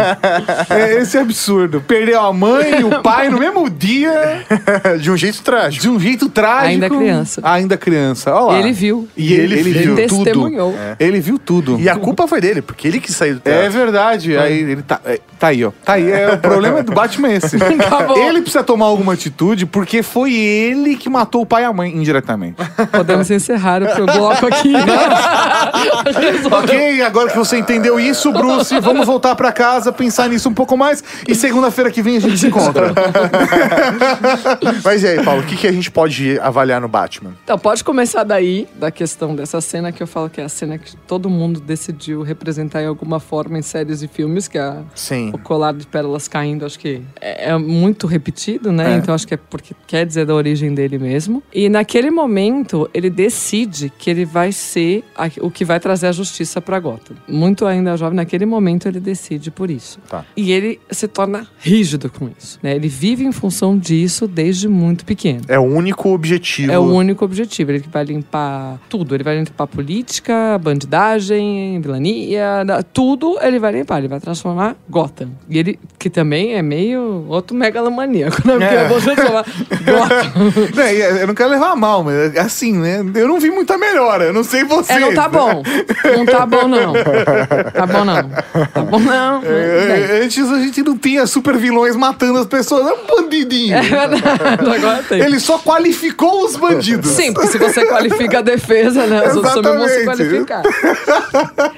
É, esse é absurdo. Perdeu a mãe e o pai no mesmo dia, [laughs] de um jeito trágico. de um jeito trágico. Ainda criança. Ainda criança. Olha lá. Ele viu. E ele, Ele viu Ele tudo. testemunhou. Ele viu tudo. E a culpa foi dele, porque ele que saiu do É teatro. verdade. Aí ele tá, é, tá aí, ó. Tá aí. É, o problema do Batman é esse. [laughs] Acabou. Ele precisa tomar alguma atitude porque foi ele que matou o pai e a mãe indiretamente. Podemos encerrar o bloco aqui. [laughs] ok, agora que você entendeu isso, Bruce, vamos voltar pra casa, pensar nisso um pouco mais e segunda-feira que vem a gente se encontra. [laughs] Mas e aí, Paulo, o que, que a gente pode avaliar no Batman? Então, pode começar daí, da questão dessa cena que eu falo que é a cena que todo mundo decidiu representar em alguma forma em séries e filmes, que é a- Sim. O colar de pérolas caindo, acho que é, é muito repetido, né? É. Então acho que é porque quer dizer da origem dele mesmo. E naquele momento, ele decide que ele vai ser a- o que vai trazer a justiça pra Gotham. Muito ainda jovem, naquele momento ele decide por isso. Tá. E ele se torna rígido com isso, né? Ele vive em função disso desde muito pequeno. É o único objetivo. É o único objetivo. Ele vai limpar tudo. Ele vai limpar política, bandidagem, vilania, tudo ele vai limpar. Ele vai transformar Gotham. E ele, que também é meio outro megalomaníaco, né? Porque É. [laughs] eu vou transformar Gotham. É, eu não quero levar mal, mas assim, né? Eu não vi muita melhora. Eu não sei vocês. É, não tá bom. Não tá bom, não. Tá bom, não. Tá bom, não. Bem. É, Antes a gente não tinha super vilões matando as pessoas. É um bandidinho. É verdade. Agora tem. Ele só qualificou os bandidos. Sim, porque se você qualifica a defesa, né? Os outros também vão se qualificar.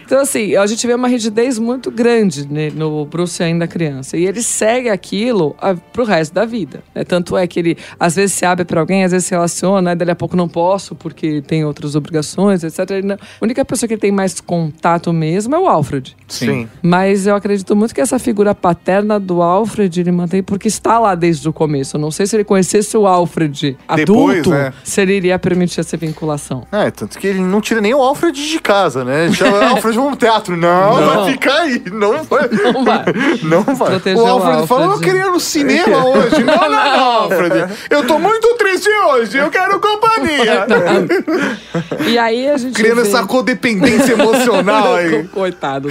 Então, assim, a gente vê uma rigidez muito grande né, no Bruce ainda criança. E ele segue aquilo a, pro resto da vida. né? Tanto é que ele às vezes se abre pra alguém, às vezes se relaciona, né? dali a pouco não posso porque tem outras obrigações, etc. Ele não- A única pessoa que ele tem mais contato mesmo é o Alfred. Sim. Mas eu acredito muito que essa figura paterna do Alfred ele mantém porque está lá desde o começo. Eu não sei se ele conhecesse o Alfred Depois, adulto, né? se ele iria permitir essa vinculação. É, tanto que ele não tira nem o Alfred de casa, né? Chama Alfred vamos no teatro. Não, Não. vai ficar aí. Não vai. Não vai. Não vai. Proteger O Alfred falou, eu queria ir no cinema hoje. Não, não, não, [laughs] Alfred. Eu tô muito triste hoje, eu quero companhia. [laughs] E aí a gente Criando vê- essa codependência emocional aí. [laughs] Coitado.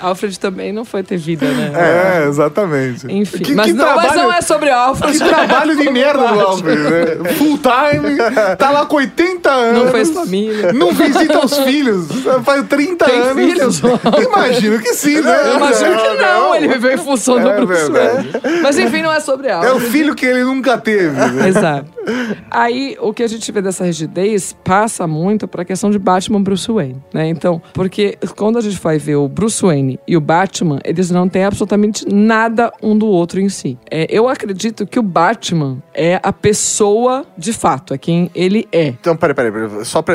Alfred também não foi ter vida, né? É, exatamente. Enfim, Que- mas, que não, mas trabalho- não é sobre Alfred. Que trabalho de merda do Alfred, né? Full time, tá lá com 80 anos. Não fez família. Não visita os filhos. Faz 30 Tem anos. filhos? Imagino que sim, né? Eu imagino que não, ele viveu em função do É. Wayne. Mas enfim, não é sobre É o filho que ele nunca teve. né? [laughs] Exato. Aí, o que a gente vê dessa rigidez passa muito pra questão de Batman Bruce Wayne, né? Então, porque quando a gente vai ver o Bruce Wayne e o Batman, eles não têm absolutamente nada um do outro em si. É, eu acredito que o Batman é a pessoa de fato, é quem ele é. Então, peraí, peraí, peraí. Só pra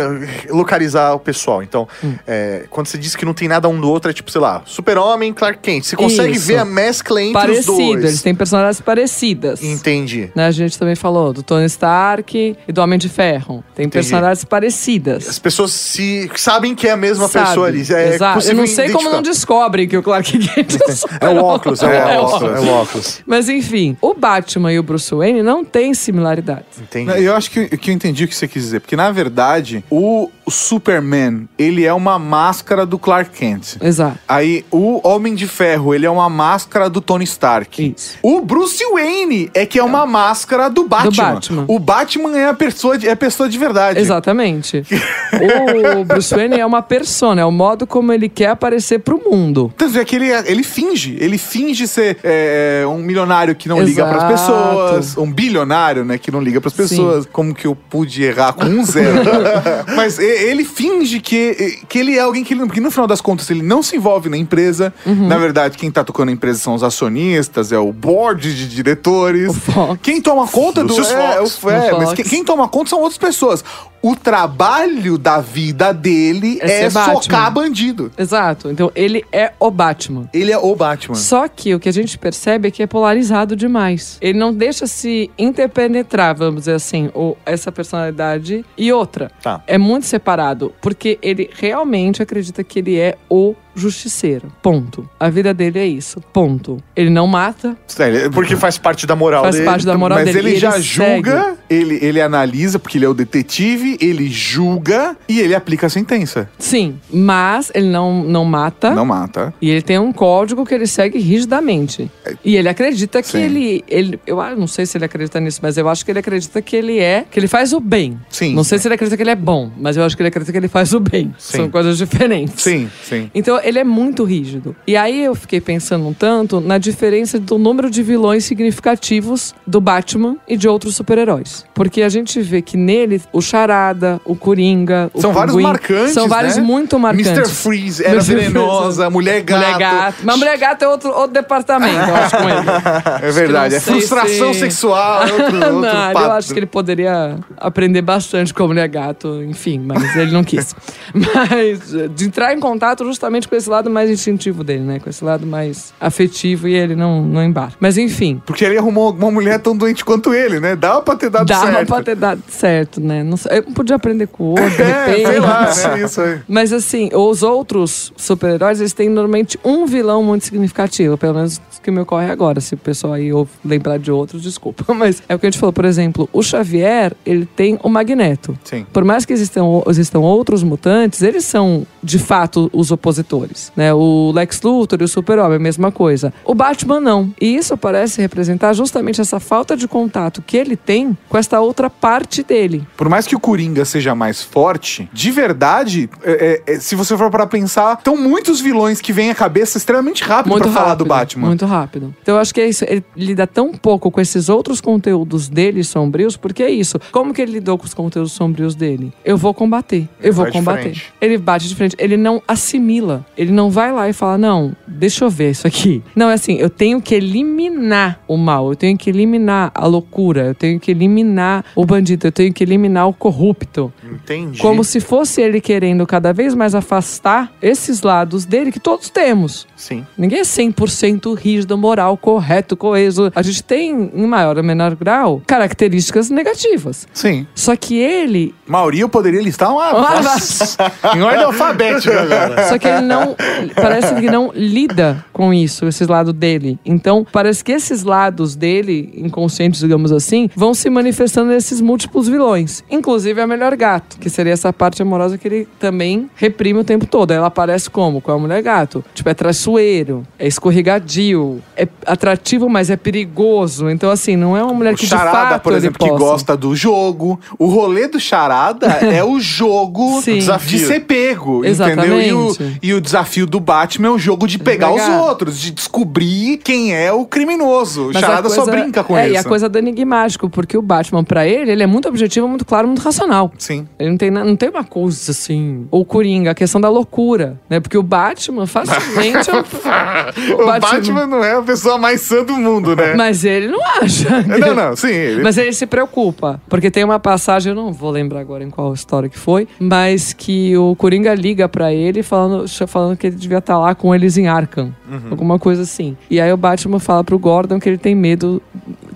localizar o pessoal. Então, Hum. é, quando você diz que não tem nada um do outro, é tipo, sei lá, Super-Homem, Clark Kent. Você consegue Isso. ver a mescla entre Parecido, os dois. eles têm personalidades parecidas. Entendi. Né, a gente também falou do Tony Stark e do Homem de Ferro. Tem personalidades parecidas. As pessoas se sabem que é a mesma Sabe? pessoa ali. É Exato. Eu não sei como não descobrem que o Clark Kent [laughs] é o É o óculos, é o É o óculos, é o óculos. Mas enfim, o Batman e o Bruce Wayne não têm similaridades. Entendi. Eu acho que, que eu entendi o que você quis dizer. Porque, na verdade, o Superman, ele é uma máscara do Clark Kent. Exato. Aí, o Homem de Ferro, ele é uma máscara do Tony Stark. Isso. O Bruce Wayne é que é uma máscara do Batman. Batman. O Batman é a pessoa de, é a pessoa de verdade. Exatamente. [laughs] o Bruce Wayne é uma persona, é o modo como ele quer aparecer pro mundo. Tanto é que ele, ele finge. Ele finge ser é, um milionário que não liga pras Exato. pessoas. Um bilionário, né? Que não liga pras pessoas. Como que eu pude errar com um zero? [laughs] Mas ele finge que, que ele é alguém que ele. Porque no final das contas ele não se envolve na empresa. Uhum. Na verdade, quem tá tocando a empresa são os acionistas, é o board de diretores. O Fox. Quem toma conta do. Lucius É, Fox. o- é, O mas quem, quem toma conta são outras pessoas. O trabalho da vida dele É é, socar bandido. Exato. Então ele é o Batman. Ele é o Batman. Só que o que a gente percebe é que é polarizado demais. Ele não deixa se interpenetrar, vamos dizer assim, ou essa personalidade e outra. Tá. É muito separado, porque ele realmente acredita que ele é o justiceiro. Ponto. A vida dele é isso. Ponto. Ele não mata, Ele- Porque faz parte da moral faz dele. parte da moral mas dele. ele e já segue. julga, ele, ele analisa, porque ele é o detetive, ele julga e ele aplica a sentença. Sim, mas ele não, não mata. Não mata. E ele tem um código que ele segue rigidamente. E ele acredita que Sim. ele, ele. Eu ah, não sei se ele acredita nisso, mas eu acho que ele acredita que ele é. Que ele faz o bem. Sim. Não sei se ele acredita que ele é bom, mas eu acho que ele acredita que ele faz o bem. Sim. São coisas diferentes. Sim, sim. Então ele é muito rígido. E aí eu fiquei pensando um tanto na diferença do número de vilões significativos do Batman e de outros super-heróis. Porque a gente vê que nele o Charada, o Coringa, o São vários Pinguim, marcantes, São vários né? muito marcantes. Mr. Freeze era venenosa, mulher gato. Mulher gato. Mas mulher gato é outro, outro departamento, eu acho, com ele. [laughs] É verdade, é frustração se- sexual, é outro, [laughs] outro não, eu acho que ele poderia aprender bastante com a mulher gato, enfim, mas ele não quis. [laughs] mas de entrar em contato justamente com esse lado mais instintivo dele, né? Com esse lado mais afetivo e ele não, não embarca. Mas enfim, Porque ele arrumou uma mulher tão doente quanto ele, né? Dava pra ter dado dava certo. pra ter dado certo, né? Não eu podia aprender com o outro, de [laughs] É, repente. sei lá, né? Isso aí. Mas assim, os outros super-heróis, eles têm normalmente um vilão muito significativo, pelo menos o que me ocorre agora. Se o pessoal aí ou lembrar de outros, desculpa. [laughs] Mas é o que a gente falou, por exemplo, o Xavier, ele tem o Magneto. Sim. Por mais que existam, existam outros mutantes, eles são, de fato, os opositores. Né? O Lex Luthor e o Super-Homem, a mesma coisa. O Batman não. E isso parece representar justamente essa falta de contato que ele tem com essa outra parte dele. Por mais que o Coringa seja mais forte, de verdade, é- é- é, se você for para pensar, estão muitos vilões que vêm à cabeça extremamente rápido rápido. falar do Batman. Muito rápido. Então eu acho que é isso. Ele lida tão pouco com esses outros conteúdos dele sombrios, porque é isso. Como que ele lidou com os conteúdos sombrios dele? Eu vou combater. Eu vou combater. Ele bate de frente. Ele não assimila. Ele não vai lá e fala: Não, deixa eu ver isso aqui. Não, é assim, eu tenho que eliminar o mal, eu tenho que eliminar a loucura, eu tenho que eliminar o bandido, eu tenho que eliminar o corrupto. Entendi. Como se fosse ele querendo cada vez mais afastar esses lados dele que todos temos. Sim. Ninguém é 100% rígido, moral, correto, coeso. A gente tem, em maior ou menor grau, características negativas. Sim. Só que ele Mauri, eu poderia listar uma. Nossa, [laughs] em ordem alfabética agora. Só que ele não. Parece que não lida com isso, esses lados dele. Então, parece que esses lados dele, inconscientes, digamos assim, vão se manifestando nesses múltiplos vilões. Inclusive a melhor gato, que seria essa parte amorosa que ele também reprime o tempo todo. Ela aparece como? Com a mulher gato. Tipo, é traiçoeiro, é escorregadio, é atrativo, mas é perigoso. Então, assim, não é uma mulher O que de Charada, fato por exemplo, que gosta do jogo. O rolê do Charada [laughs] é o jogo Sim. de ser pego, Exatamente. entendeu? E o, e o desafio do Batman é o jogo de pegar os pegar. outros, de descobrir quem é o criminoso. O Mas a Charada só coisa- brinca com é, isso. e a coisa do enigmático, porque o Batman, pra ele, ele é muito objetivo, muito claro, muito racional. Sim. Ele não tem, não tem uma coisa assim. Ou Coringa, a questão da loucura, né? Porque o Batman facilmente. [laughs] é O Batman... não é a pessoa mais sã do mundo, né? Mas ele não acha. Não, não, sim. Ele... Mas ele se preocupa. Porque tem uma passagem, eu não vou lembrar agora em qual história que foi, mas que o Coringa liga pra ele falando, falando que ele devia estar lá com eles em Arkham. Alguma coisa assim. E aí o Batman fala pro Gordon que ele tem medo.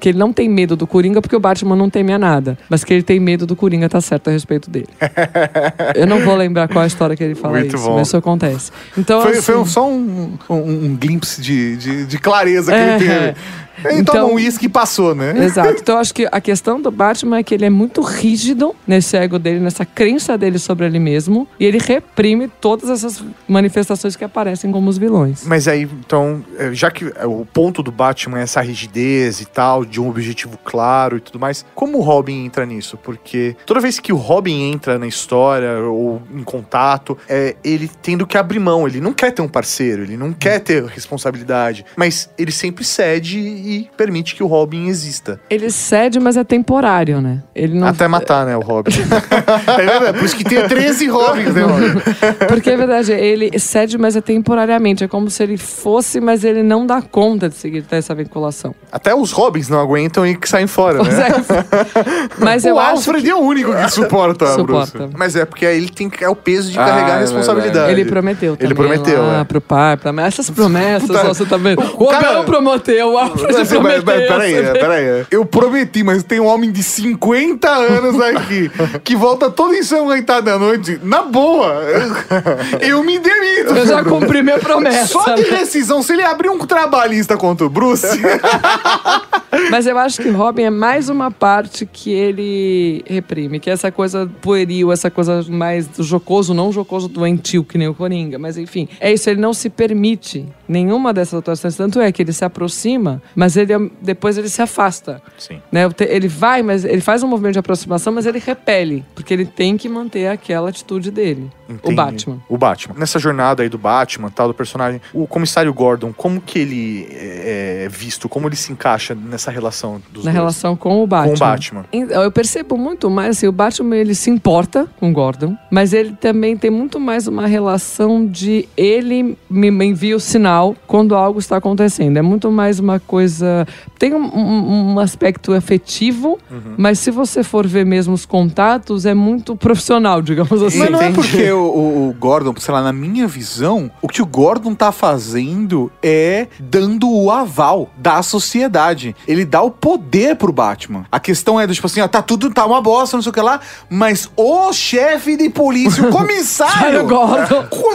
Que ele não tem medo do Coringa porque o Batman não teme a nada. Mas que ele tem medo do Coringa tá certo a respeito dele. [laughs] eu não vou lembrar qual a história que ele fala Muito isso, bom. mas isso acontece. Então, Foi, assim, foi só um, um, um glimpse de, de, de clareza que É. ele teve. Ele Então- toma um uísque e passou, né? Exato. Então, eu acho que a [laughs] questão do Batman é que ele é muito rígido nesse ego dele, nessa crença dele sobre ele mesmo, e ele reprime todas essas manifestações que aparecem como os vilões. Mas aí, então, é, já que é, o ponto do Batman é essa rigidez e tal, de um objetivo claro e tudo mais, como o Robin entra nisso? Porque toda vez que o Robin entra na história ou em contato, é ele tendo que abrir mão, ele não quer ter um parceiro, ele não quer ter responsabilidade, mas ele sempre cede e permite que o Robin exista. Ele cede, mas é temporário, né? Ele não. Até matar, né, o Robin. [laughs] É verdade, por isso que tem 13 Robins, né, mano? Porque é verdade, ele cede, mas é temporariamente. É como se ele fosse, mas ele não dá conta de seguir essa vinculação. Até os Robins não aguentam e que saem fora, né? é. [laughs] Mas eu o acho Alfred é o único que suporta, Suporta. Bruce. Mas é porque aí ele tem que é o peso de Ah, carregar a é responsabilidade. Ele prometeu também Ele prometeu, lá é. pro pai. Pra... Essas promessas, Puta, você tá vendo? O cara- Abel prometeu, o Alfred Mas, mas, prometeu. mas, peraí, você vê? peraí. Eu prometi, mas tem um homem de 50 anos aqui [laughs] que volta todo ensanguentado à noite. Na boa, eu me demito. Eu já cumpri minha promessa. Só de né? rescisão, se ele abrir um trabalhista contra o Bruce, [laughs] Mas eu acho que Robin é mais uma parte que ele reprime, que é essa coisa pueril, essa coisa mais do jocoso, não jocoso doentio, que nem o Coringa. Mas enfim, é isso, ele não se permite nenhuma dessas atuações. Tanto é que ele se aproxima, mas ele depois ele se afasta. Sim. Né? O Ele vai, mas ele faz um movimento de aproximação, mas ele repele, porque ele tem que manter aquela atitude dele. O Entendi. Batman. O Batman. Nessa jornada aí do Batman, tal, do personagem, o comissário Gordon, como que ele é é visto? Como ele se encaixa nessa relação dos Na dois? relação com o Batman. Com o Batman. Eu percebo muito mais, assim, o Batman ele se importa com o Gordon, mas ele também tem muito mais uma relação de ele me envia o sinal quando algo está acontecendo. É muito mais uma coisa. Tem um, um- aspecto afetivo, Uhum. mas se você for ver mesmo os contatos, é muito profissional, digamos assim. Mas não é porque o, o- o Gordon, sei lá, na minha visão, o que o Gordon tá fazendo é dando o aval da sociedade. Ele dá o poder pro Batman. A questão é do tipo assim, ó, tá tudo, tá uma bosta, não sei o que lá, mas o chefe de polícia, o [laughs] comissário,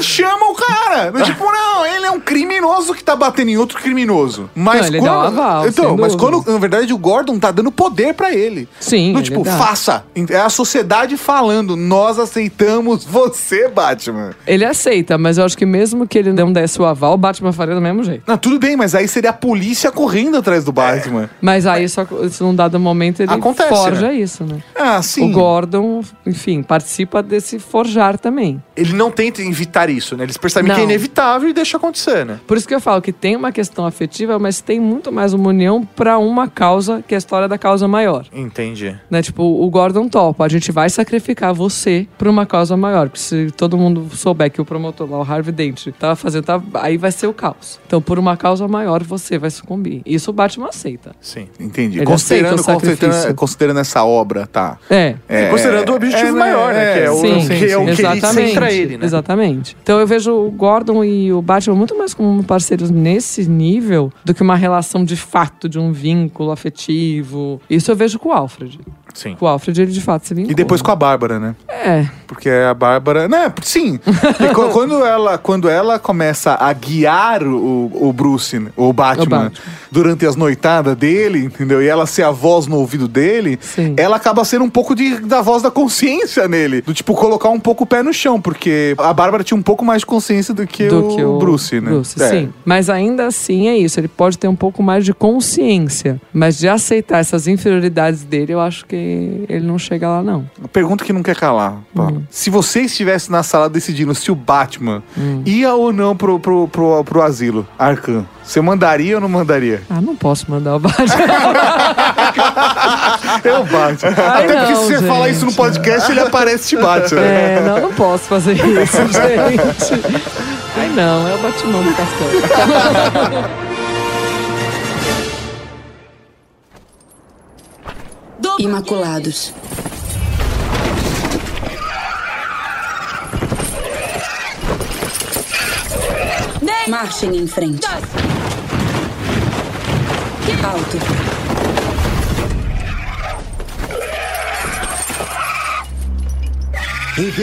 chama o cara. Tipo, não, ele é um criminoso que tá batendo em outro criminoso. Mas Não, ele quando, dá o aval, Então, mas quando, na verdade, o Gordon tá dando poder pra ele. Sim, ele tipo, dá. faça. É a sociedade falando, nós aceitamos você, Batman. Ele aceita, mas eu acho que mesmo que ele não desse o aval, o Batman faria do mesmo jeito. Não, tudo bem, mas aí seria a polícia correndo atrás do Batman. Mas aí, só num dado momento, ele Acontece, forja isso, né? Ah, sim. O Gordon, enfim, participa desse forjar também. Ele não tenta evitar isso, né? Eles percebem que é Não. inevitável e deixa acontecer, né? Por isso que eu falo que tem uma questão afetiva, mas tem muito mais uma união pra uma causa, que é a história da causa maior. Entendi. Né? Tipo, o Gordon topa, a gente vai sacrificar você pra uma causa maior. Porque se todo mundo souber que o promotor lá, o Harvey Dent, tava fazendo, tá, aí vai ser o caos. Então, por uma causa maior, você vai sucumbir. Isso o Batman aceita. Sim. Entendi. Ele Considerando, considerando, considerando essa obra, tá. É. É, Considerando o objetivo é, maior, né? Que é o, Sim, que, é o que ele centra ele, né? Exatamente. Então eu vejo o Gordon e o Batman muito mais como parceiros nesse nível do que uma relação de fato, de um vínculo afetivo. Isso eu vejo com o Alfred. Sim. Com o Alfred, ele de fato se vincula. E depois com a Bárbara, né? É. Porque a Bárbara. Né, sim. [laughs] Quando, ela, quando ela começa a guiar o, o Bruce, o Batman, O Batman. durante as noitadas dele, entendeu? E ela ser a voz no ouvido dele, Sim. ela acaba sendo um pouco de, da voz da consciência nele. Do tipo, colocar um pouco o pé no chão, porque a Bárbara tinha um pouco mais de consciência do que, do o, que o Bruce, né? Bruce, É. sim. Mas ainda assim é isso. Ele pode ter um pouco mais de consciência. Mas de aceitar essas inferioridades dele, eu acho que ele não chega lá, não. Pergunta que não quer calar. Paulo. Se você estivesse na sala decidindo se o Batman ia ou não pro, pro, pro, pro asilo, Arkham, você mandaria ou não mandaria? Ah, não posso mandar o Batman. [laughs] Eu bato. Ai, Até porque não, se você gente. falar isso no podcast, ele aparece e te bate, né? É, não, não posso fazer isso, [laughs] gente. Ai, não, é o Batman do Castelo. [laughs] Imaculados. Marchem em frente. Alto.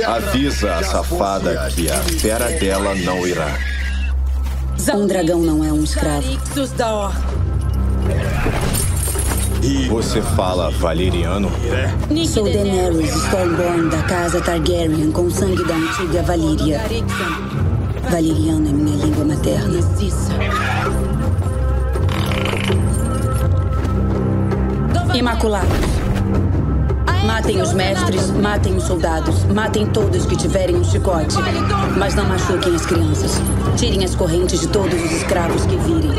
Avisa a safada que a fera dela não irá. Um dragão não é um escravo. Você fala valeriano? Sou Daenerys Stormborn da casa Targaryen com sangue da antiga Valíria. Valeriano é minha língua materna. Imaculados. Matem os mestres, matem os soldados, matem todos que tiverem um chicote. Mas não machuquem as crianças. Tirem as correntes de todos os escravos que virem.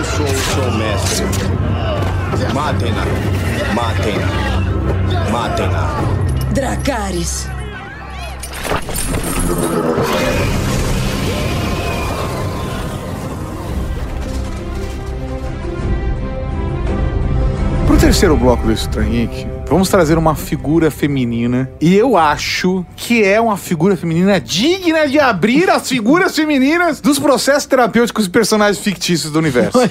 Eu sou o seu mestre. Matem-na. Matem-na. Matem-na. Dracarys. Pro terceiro bloco do Estranhik, vamos trazer uma figura feminina. E eu acho que é uma figura feminina digna de abrir as figuras femininas dos processos terapêuticos e personagens fictícios do universo. [laughs]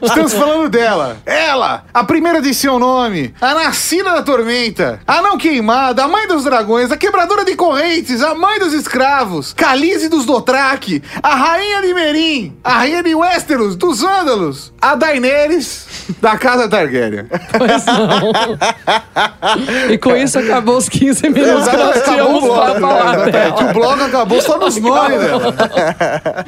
Estamos falando dela. Ela, a primeira de seu nome, a nascida da tormenta, a não queimada, a mãe dos dragões, a quebradora de correntes, a mãe dos escravos, Calize dos Dothraki, a rainha de Merim, a rainha de Westeros, dos Vândalos, a Daenerys da casa Targaryen. Pois não. E com isso acabou os 15 minutos que nós acabou o tínhamos bloco, pra falar né? dela. O bloco acabou só nos nomes dela.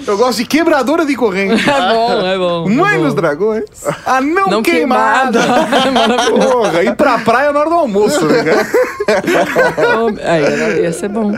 Eu gosto de quebradora de correntes. É bom, é bom. Mãe é bom. dos dragões. A não, Não queimada. queimada. [laughs] Porra, ir pra praia na hora do almoço, né? cara? Aí, ia ser bom.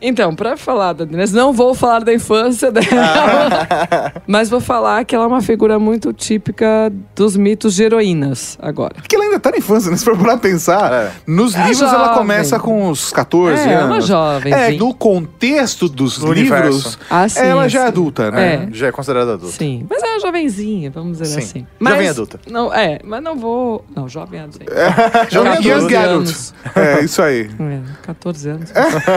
Então, pra falar da Daenerys, não vou falar da infância dela, mas vou falar que ela é uma figura muito típica dos mitos de heroínas agora. Porque ela ainda tá na infância, né? Se for pra pensar. Nos É livros ela jovem. começa com uns 14 É, anos. uma jovenzinha. É, no contexto dos No livros. Ah, sim, ela já é sim. adulta, né? É. Já é considerada adulta. Sim, mas é uma jovenzinha, vamos dizer Sim. assim. Jovem Mas- adulta. Não, é, mas não vou. Não, jovem adulta. [laughs] Jovem 14 Young Adult. anos. É, isso aí. É, 14 anos.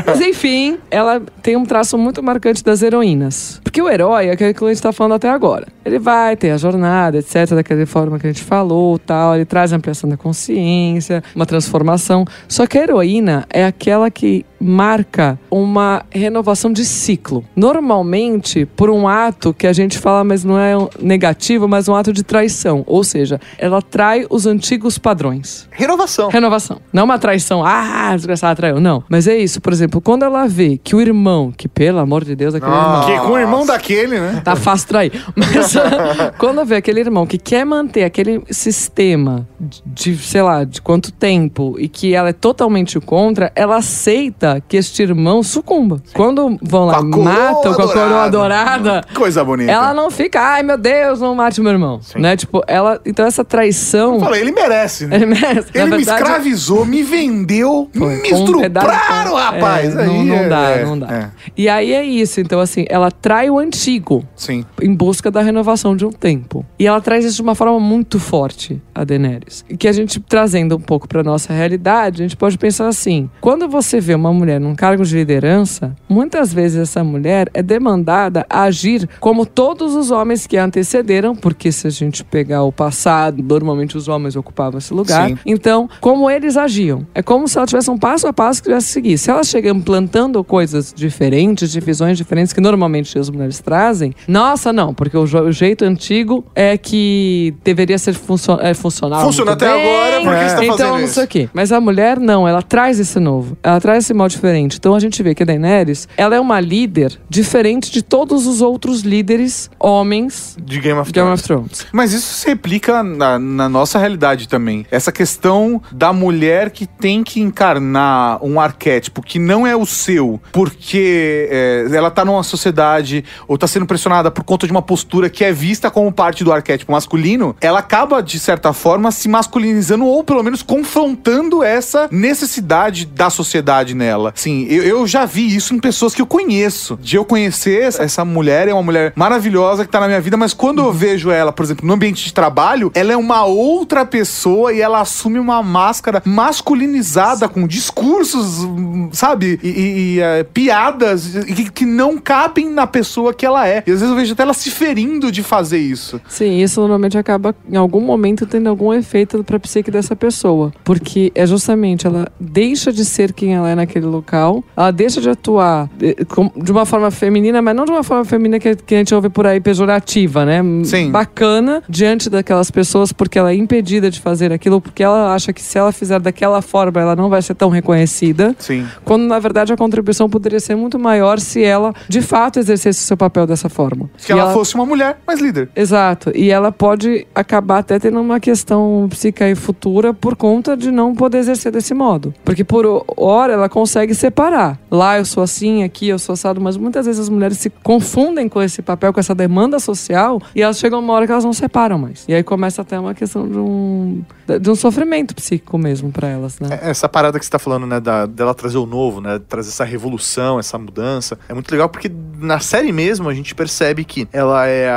Mas enfim, ela tem um traço muito marcante das heroínas. Porque o herói é aquele que a gente tá falando até agora. Ele vai ter a jornada, etc., daquela forma que a gente falou, tal. Ele traz a ampliação da consciência, uma transformação. Só que a heroína é aquela que marca uma renovação de ciclo. Normalmente, por um ato que a gente fala, mas não é um negativo, mas um ato de traição. Ou seja, ela trai os antigos padrões. Renovação. Renovação. Não uma traição, ah, desgraçada traiu. Não. Mas é isso, por exemplo, quando ela vê que o irmão, que pelo amor de Deus, aquele irmão. Que com o irmão daquele, né? Tá fácil trair. [laughs] Mas ah, [laughs] quando vê aquele irmão que quer manter aquele sistema de, sei lá, de quanto tempo e que ela é totalmente contra, ela aceita que este irmão sucumba. Quando vão lá Com matam com a coroa dourada. Coisa bonita. ela não fica, ai meu Deus, não mate meu irmão. Né? Tipo, ela. Então essa traição. Fala, ele merece, né? Ele merece. Ele Na me verdade, escravizou, me vendeu, Foi, me estupraram, rapaz. É, Aí não, não é- dá, é, não dá. é. E aí é isso. Então, assim, ela trai o antigo Sim. em busca da renovação de um tempo. E ela traz isso de uma forma muito forte, a Daenerys. E que a gente, trazendo um pouco pra nossa realidade, a gente pode pensar assim: quando você vê uma mulher num cargo de liderança, muitas vezes essa mulher é demandada a agir como todos os homens que a antecederam, porque se a gente pegar o passado, normalmente os homens ocupavam esse lugar. Sim. Então, como eles agiam? É como se ela tivesse um passo a passo que tivesse que seguir. Se ela chega implantando coisas diferentes, divisões diferentes que normalmente as mulheres trazem, nossa, não, porque o jeito antigo é que deveria ser funcio é, funcional. Funciona até bem, agora, por que você tá então, fazendo não isso? sei o quê. Mas a mulher, não, ela traz esse novo. Ela traz esse modo diferente. Então a gente vê que a Daenerys, ela é uma líder diferente de todos os outros líderes homens De Game of Game Thrones. of Thrones. Mas isso se replica na, na nossa realidade também. Essa questão da mulher que tem que encarnar um arquétipo que não é o seu, porque é, ela tá numa sociedade ou tá sendo pressionada por conta de uma postura que é vista como parte do arquétipo masculino, ela acaba, de certa forma, se masculinizando ou pelo menos confrontando essa necessidade da sociedade nela. Sim, eu, eu já vi isso em pessoas que eu conheço. De eu conhecer essa- mulher, é uma mulher maravilhosa que tá na minha vida, mas quando eu vejo ela, por exemplo, no ambiente de trabalho, ela é uma outra pessoa e ela assume uma máscara masculinizada com discursos, sabe? E, e- e, eh, piadas que, que não cabem na pessoa que ela é. E às vezes eu vejo até ela se ferindo de fazer isso. Sim, isso normalmente acaba em algum momento tendo algum efeito pra psique dessa pessoa. Porque é justamente ela deixa de ser quem ela é naquele local, ela deixa de atuar eh, de uma forma feminina, mas não de uma forma feminina que, a gente ouve por aí pejorativa, né? Sim. Bacana diante daquelas pessoas porque ela é impedida de fazer aquilo, porque ela acha que se ela fizer daquela forma ela não vai ser tão reconhecida. Sim. Quando na verdade a contribuição poderia ser muito maior se ela de fato exercesse o seu papel dessa forma. Se E ela, fosse uma mulher, mas líder. Exato. E ela pode acabar até tendo uma questão psíquica aí futura por conta de não poder exercer desse modo. Porque por hora ela consegue separar. Lá eu sou assim, aqui eu sou assado, mas muitas vezes as mulheres se confundem com esse papel, com essa demanda social, e elas chegam uma hora que elas não separam mais. E aí começa até uma questão de um, de um sofrimento psíquico mesmo pra elas, né? Essa parada que você tá falando, né, da, dela trazer o novo, né, trazer essa revolução, essa mudança, é muito legal porque na série mesmo a gente percebe que ela é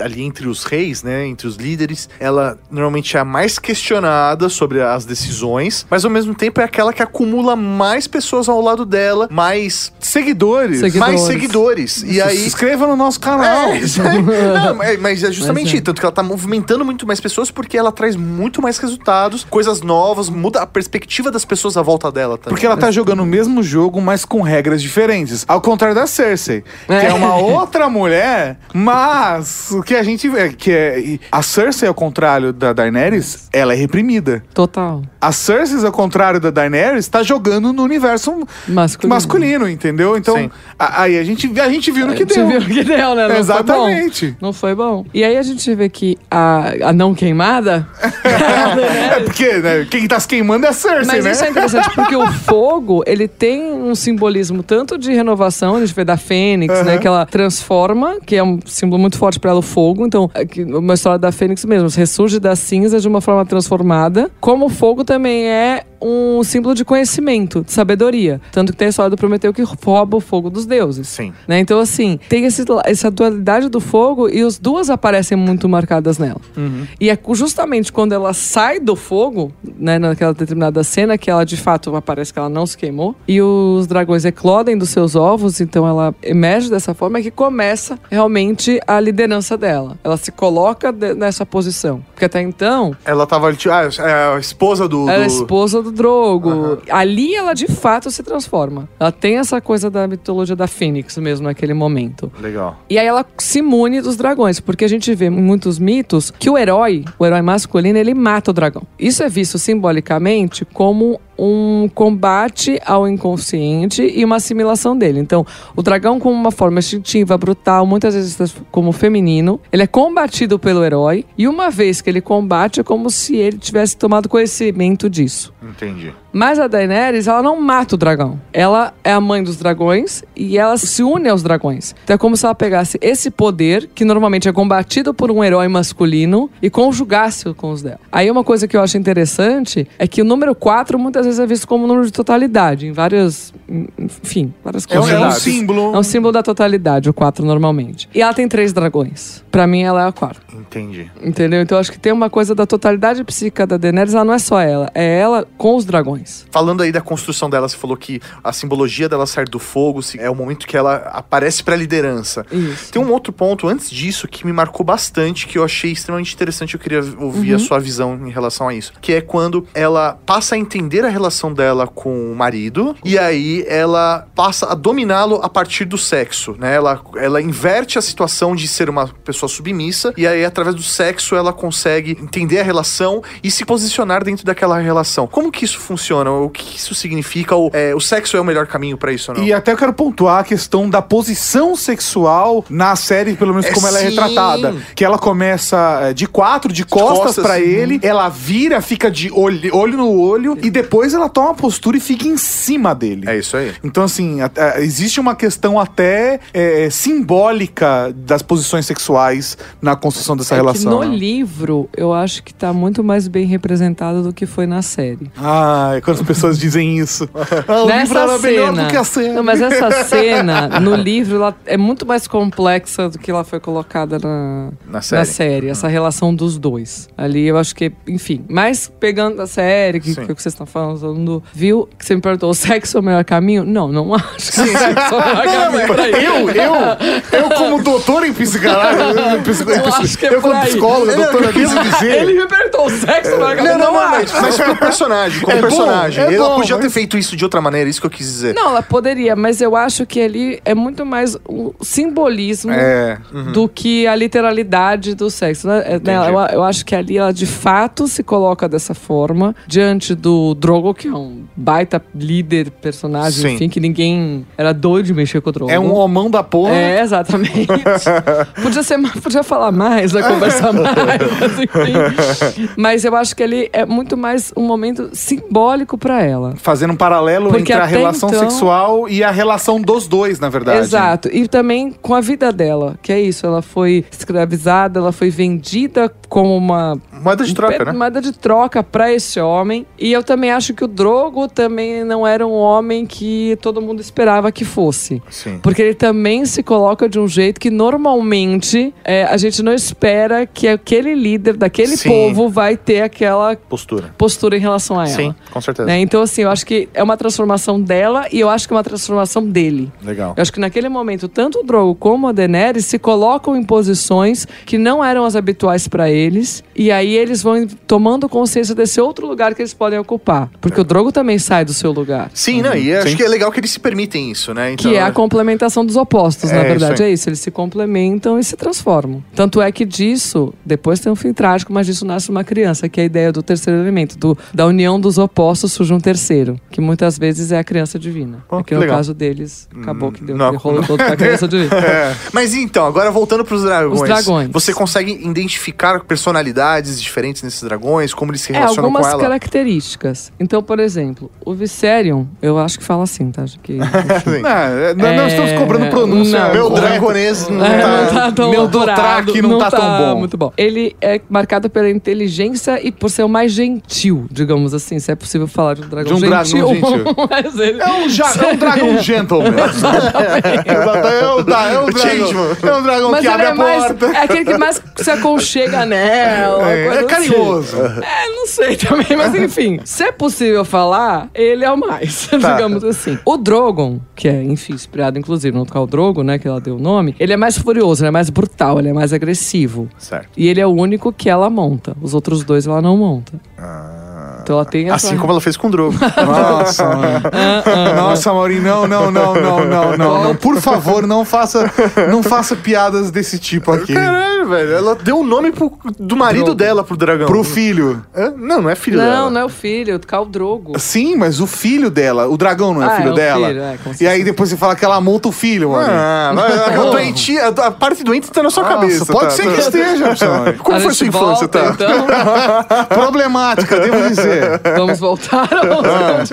ali entre os reis, né, entre os líderes, ela normalmente é a mais questionada sobre as decisões, mas ao mesmo tempo é aquela que acumula mais pessoas ao lado dela, mais Seguidores. Seguidores. mais seguidores. E aí Se inscreva no nosso canal. é. [laughs] Não, mas- mas é justamente Mas é. Tanto que ela tá movimentando muito mais pessoas porque ela traz muito mais resultados, coisas novas, muda a perspectiva das pessoas à volta dela também. Porque ela tá jogando o mesmo jogo, mas com regras diferentes. Ao contrário da Cersei, que é uma outra mulher, mas o que a gente vê que é a Cersei ao contrário da Daenerys, ela é reprimida. Total. A Cersei ao contrário da Daenerys tá jogando no universo Masculino. masculino, entendeu? Então, Sim. a- aí a gente a gente viu no que A gente deu. viu no que deu, né? Não Exatamente. Foi bom. Não foi bom. E aí a gente vê que a, a não queimada. [laughs] É porque, né, quem tá se queimando é a Cersei, Mas né? isso é interessante porque o [laughs] fogo, ele tem um simbolismo tanto de renovação, a gente vê da Fênix, né? Que ela transforma, que é um símbolo muito forte pra ela, o fogo. Então, aqui, uma história da Fênix mesmo, ressurge das cinzas de uma forma transformada. Como o fogo também é um símbolo de conhecimento, de sabedoria. Tanto que tem a história do Prometeu que rouba o fogo dos deuses. Sim. Né? Então, assim, tem esse- essa dualidade do fogo e as duas aparecem muito marcadas nela. E é justamente quando ela sai do fogo, né, naquela determinada cena, que ela de fato aparece que ela não se queimou, e os dragões eclodem dos seus ovos, então ela emerge dessa forma, é que começa realmente a liderança dela. Ela se coloca de- nessa posição. Porque até então, Ela tava tipo, ah, é a esposa do. ela é do- esposa do Drogo. Ali ela de fato se transforma. Ela tem essa coisa da mitologia da Fênix mesmo naquele momento. Legal. E aí ela se imune dos dragões, porque a gente vê em muitos mitos que o herói, o herói masculino, ele mata o dragão. Isso é visto simbolicamente como um combate ao inconsciente e uma assimilação dele. Então, o dragão como uma forma instintiva, brutal, muitas vezes como feminino, ele é combatido pelo herói e uma vez que ele combate é como se ele tivesse tomado conhecimento disso. Entendi. Mas a Daenerys, ela não mata o dragão. Ela é a mãe dos dragões e ela se une aos dragões. Então é como se ela pegasse esse poder, que normalmente é combatido por um herói masculino, e conjugasse com os dela. Aí uma coisa que eu acho interessante é que o número 4 muitas vezes é visto como um número de totalidade, em várias. Enfim, várias É coisas. é um símbolo. É um símbolo da totalidade, o 4 normalmente. E ela tem três dragões. Pra mim, ela é a 4. Entendi. Entendeu? Então acho que tem uma coisa da totalidade psíquica da Daenerys, ela não é só ela, é ela com os dragões. Falando aí da construção dela, você falou que a simbologia dela sair do fogo se- é o momento que ela aparece pra liderança. Isso. Tem um outro ponto antes disso que me marcou bastante, que eu achei extremamente interessante, eu queria ouvir Uhum. a sua visão em relação a isso. Que é quando ela passa a entender a relação dela com o marido, e aí ela passa a dominá-lo a partir do sexo, né? Ela, ela inverte a situação de ser uma pessoa submissa, e aí através do sexo ela consegue entender a relação e se posicionar dentro daquela relação. Como que isso funciona? O que isso significa? Ou, é, o sexo é o melhor caminho pra isso ou não? E até eu quero pontuar a questão da posição sexual na série, pelo menos É, como ela é sim. retratada. Que ela começa é, de quatro, de costas, costas, pra uhum. ele, ela vira, fica de olho, olho no olho, e depois ela toma uma postura e fica em cima dele. É isso aí. Então, assim, a- a- existe uma questão até é, simbólica das posições sexuais na construção dessa É relação. que no né? livro, eu acho que tá muito mais bem representado do que foi na série. Ai, quando as pessoas dizem isso. [laughs] Ah, o livro era melhor do que a série. Não, mas essa [laughs] cena, no livro, ela é muito mais complexa do que ela foi colocada na, Na série. série. Essa relação dos dois. Ali eu acho que, enfim. Mas pegando a série, que, que, o que vocês estão falando, viu? Que você me perguntou, o sexo é o melhor caminho? Não, não acho que o sexo é o melhor [laughs] caminho pra. Eu, eu, eu como doutor em psicanálise, eu, psico- Eu é eu como psicóloga, Ele- doutora, quis dizer... Ele me perguntou, o sexo é o melhor caminho? Não, não, não, acho. mas, pro personagem, como É bom, personagem. é ela bom, podia ter mas- feito isso de outra maneira, isso que eu quis dizer. Não, ela poderia, mas eu acho que ali é muito mais o simbolismo É. do que a literalidade do sexo. né? É, né, Eu, eu acho que ali ela de fato se coloca dessa forma diante do Drogo, que é um baita líder, personagem, Sim. enfim, que ninguém era doido de mexer com o Drogo. É um homão da porra. É, exatamente. [laughs] podia, ser, podia falar mais, né, conversar [laughs] mais, mas enfim. Mas eu acho que ele é muito mais um momento simbólico pra ela. Fazendo um paralelo Porque entre a relação então- sexual e a relação dos dois, na verdade. Exato. E também com a vida dela, que é isso. Ela foi escravizada, ela foi vendida como uma Moeda de troca, né? moeda de troca pra esse homem. E eu também acho que o Drogo também não era um homem que todo mundo esperava que fosse. Sim. Porque ele também se coloca de um jeito que normalmente é, a gente não espera que aquele líder daquele Sim. povo vai ter aquela Postura. postura em relação a ela. Sim, com certeza. Né? Então, assim, eu acho que é uma transformação dela e eu acho que é uma transformação dele. Legal. Eu acho que naquele momento, tanto o Drogo como a Daenerys se colocam em posições que não eram as habituais pra eles. E aí eles vão tomando consciência desse outro lugar que eles podem ocupar. Porque o Drogo também sai do seu lugar. Sim, não, e acho que é legal que eles se permitem isso, né? Então, Que é a complementação dos opostos, na É, verdade. isso aí. É isso, eles se complementam e se transformam. Tanto é que disso, depois tem um fim trágico, mas disso nasce uma criança, que é a ideia do terceiro elemento, do, da união dos opostos surge um terceiro, que muitas vezes é a criança divina. É que que no legal. caso deles, acabou que deu não- aquele rolo todo pra [laughs] criança divina. É. Mas então, agora voltando pros dragões. Os dragões. Você consegue identificar personalidades diferentes nesses dragões? Como eles se É, relacionam algumas com ela? características. Então, por exemplo, o Viserion, eu acho que fala assim, tá? Que, Sim. [laughs] Não, é, não, não É, estamos cobrando pronúncia. não. Meu dragonês [laughs] não É, tá... não tá tão meu elaborado, Dothraki não tá tão bom. Muito bom. Ele é marcado pela inteligência e por ser o mais gentil, digamos assim, se é possível falar de um dragão De um dragão gentil. gentil. [laughs] Mas ele- É um, ja- é um dragão gentleman. é, um, é um dragão, é um dragão Mas que abre é a mais. porta. É aquele que mais se aconchega nela. É, é carinhoso. É, não sei [laughs] também, mas enfim. Se é possível falar, ele é o mais, [laughs] Tá. digamos assim. O Drogon, que é, enfim, inspirado inclusive no Khal Drogo, né, que ela deu o nome, ele é mais furioso, ele é mais brutal, ele é mais agressivo. Certo. E ele é o único que ela monta. Os outros dois ela não monta. Então ela tem essa... Assim como ela fez com o Drogo. [laughs] Nossa, mano. Nossa, Maurinho, não, não, não, não, não, não, não. Por favor, não faça, não faça piadas desse tipo aqui. Caralho, velho. Ela deu o nome pro- do marido Drogo. dela pro dragão. Pro filho. Hã? Não, não é filho dela. Não, não é o filho, o Khal Drogo. Sim, mas o filho dela, o dragão não é Ah, filho é o dela. filho, é, e aí depois você fala que ela multa o filho, mano. Ah, a, a, a parte doente tá na sua Nossa, cabeça. pode tá? ser que esteja, [laughs] Alexandre. Como A foi sua infância, volta, tá? Então, [laughs] Problemática, devo dizer. [laughs] vamos voltar aos.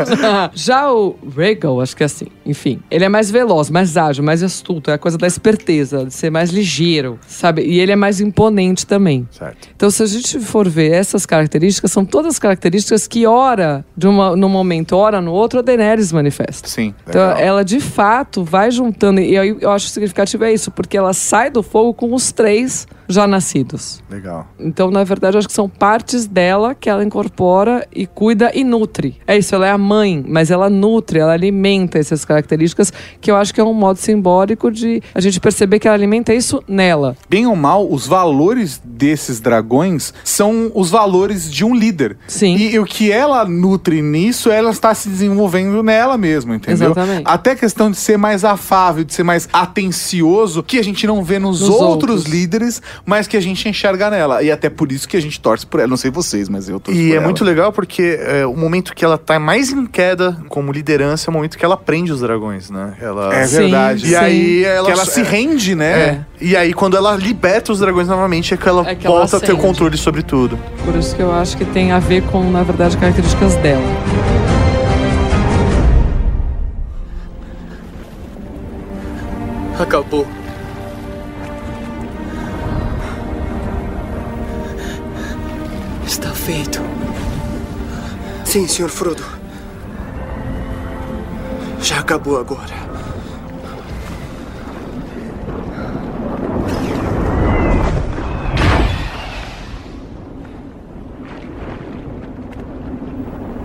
Já o Rhaegal, acho que é assim. Enfim, ele é mais veloz, mais ágil, mais astuto. É a coisa da esperteza, de ser mais ligeiro, sabe? E ele é mais imponente também. Certo. Então, se a gente for ver essas características, são todas características que, ora, de uma, num momento, ora no outro, a Daenerys manifesta. Sim. Então, legal. ela de fato vai juntando, e aí eu acho significativo é isso, porque ela sai do fogo com os três já nascidos. Legal. Então, na verdade, acho que são partes dela que ela incorpora e cuida e nutre. É isso, ela é a mãe, mas ela nutre, ela alimenta essas características, que eu acho que é um modo simbólico de a gente perceber que ela alimenta isso nela. Bem ou mal, os valores desses dragões são os valores de um líder. Sim. E, o que ela nutre nisso, ela está se desenvolvendo nela mesma, entendeu? Exatamente. Até a questão de ser mais afável, de ser mais atencioso, que a gente não vê nos, Nos outros, outros. líderes, mas que a gente enxerga nela. E até por isso que a gente torce por ela. Não sei vocês, mas eu torço E por é ela. muito legal porque é, o momento que ela tá mais em queda como liderança é o momento que ela prende os dragões, né? Ela... É Sim, verdade. E sim. aí ela, Que ela se rende, né? É. E aí, quando ela liberta os dragões novamente, é que ela É que ela volta a ter o acende. controle sobre tudo. Por isso que eu acho que tem a ver com, na verdade, características dela. Acabou. Feito. Sim, Sr. Frodo. Já acabou agora.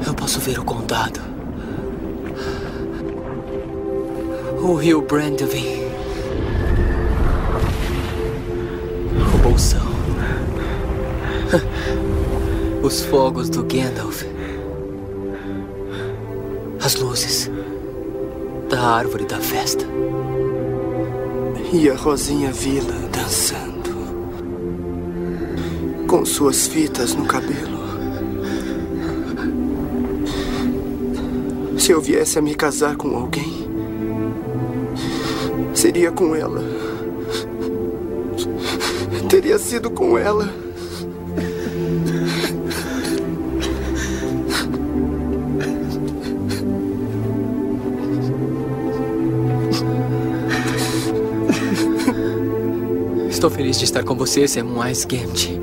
Eu posso ver o condado. O rio Brandevin. Os fogos do Gandalf. As luzes da árvore da festa. E a Rosinha Vila dançando. Com suas fitas no cabelo. Se eu viesse a me casar com alguém, seria com ela. Teria sido com ela. Feliz de estar com você, Samwise Gamgee.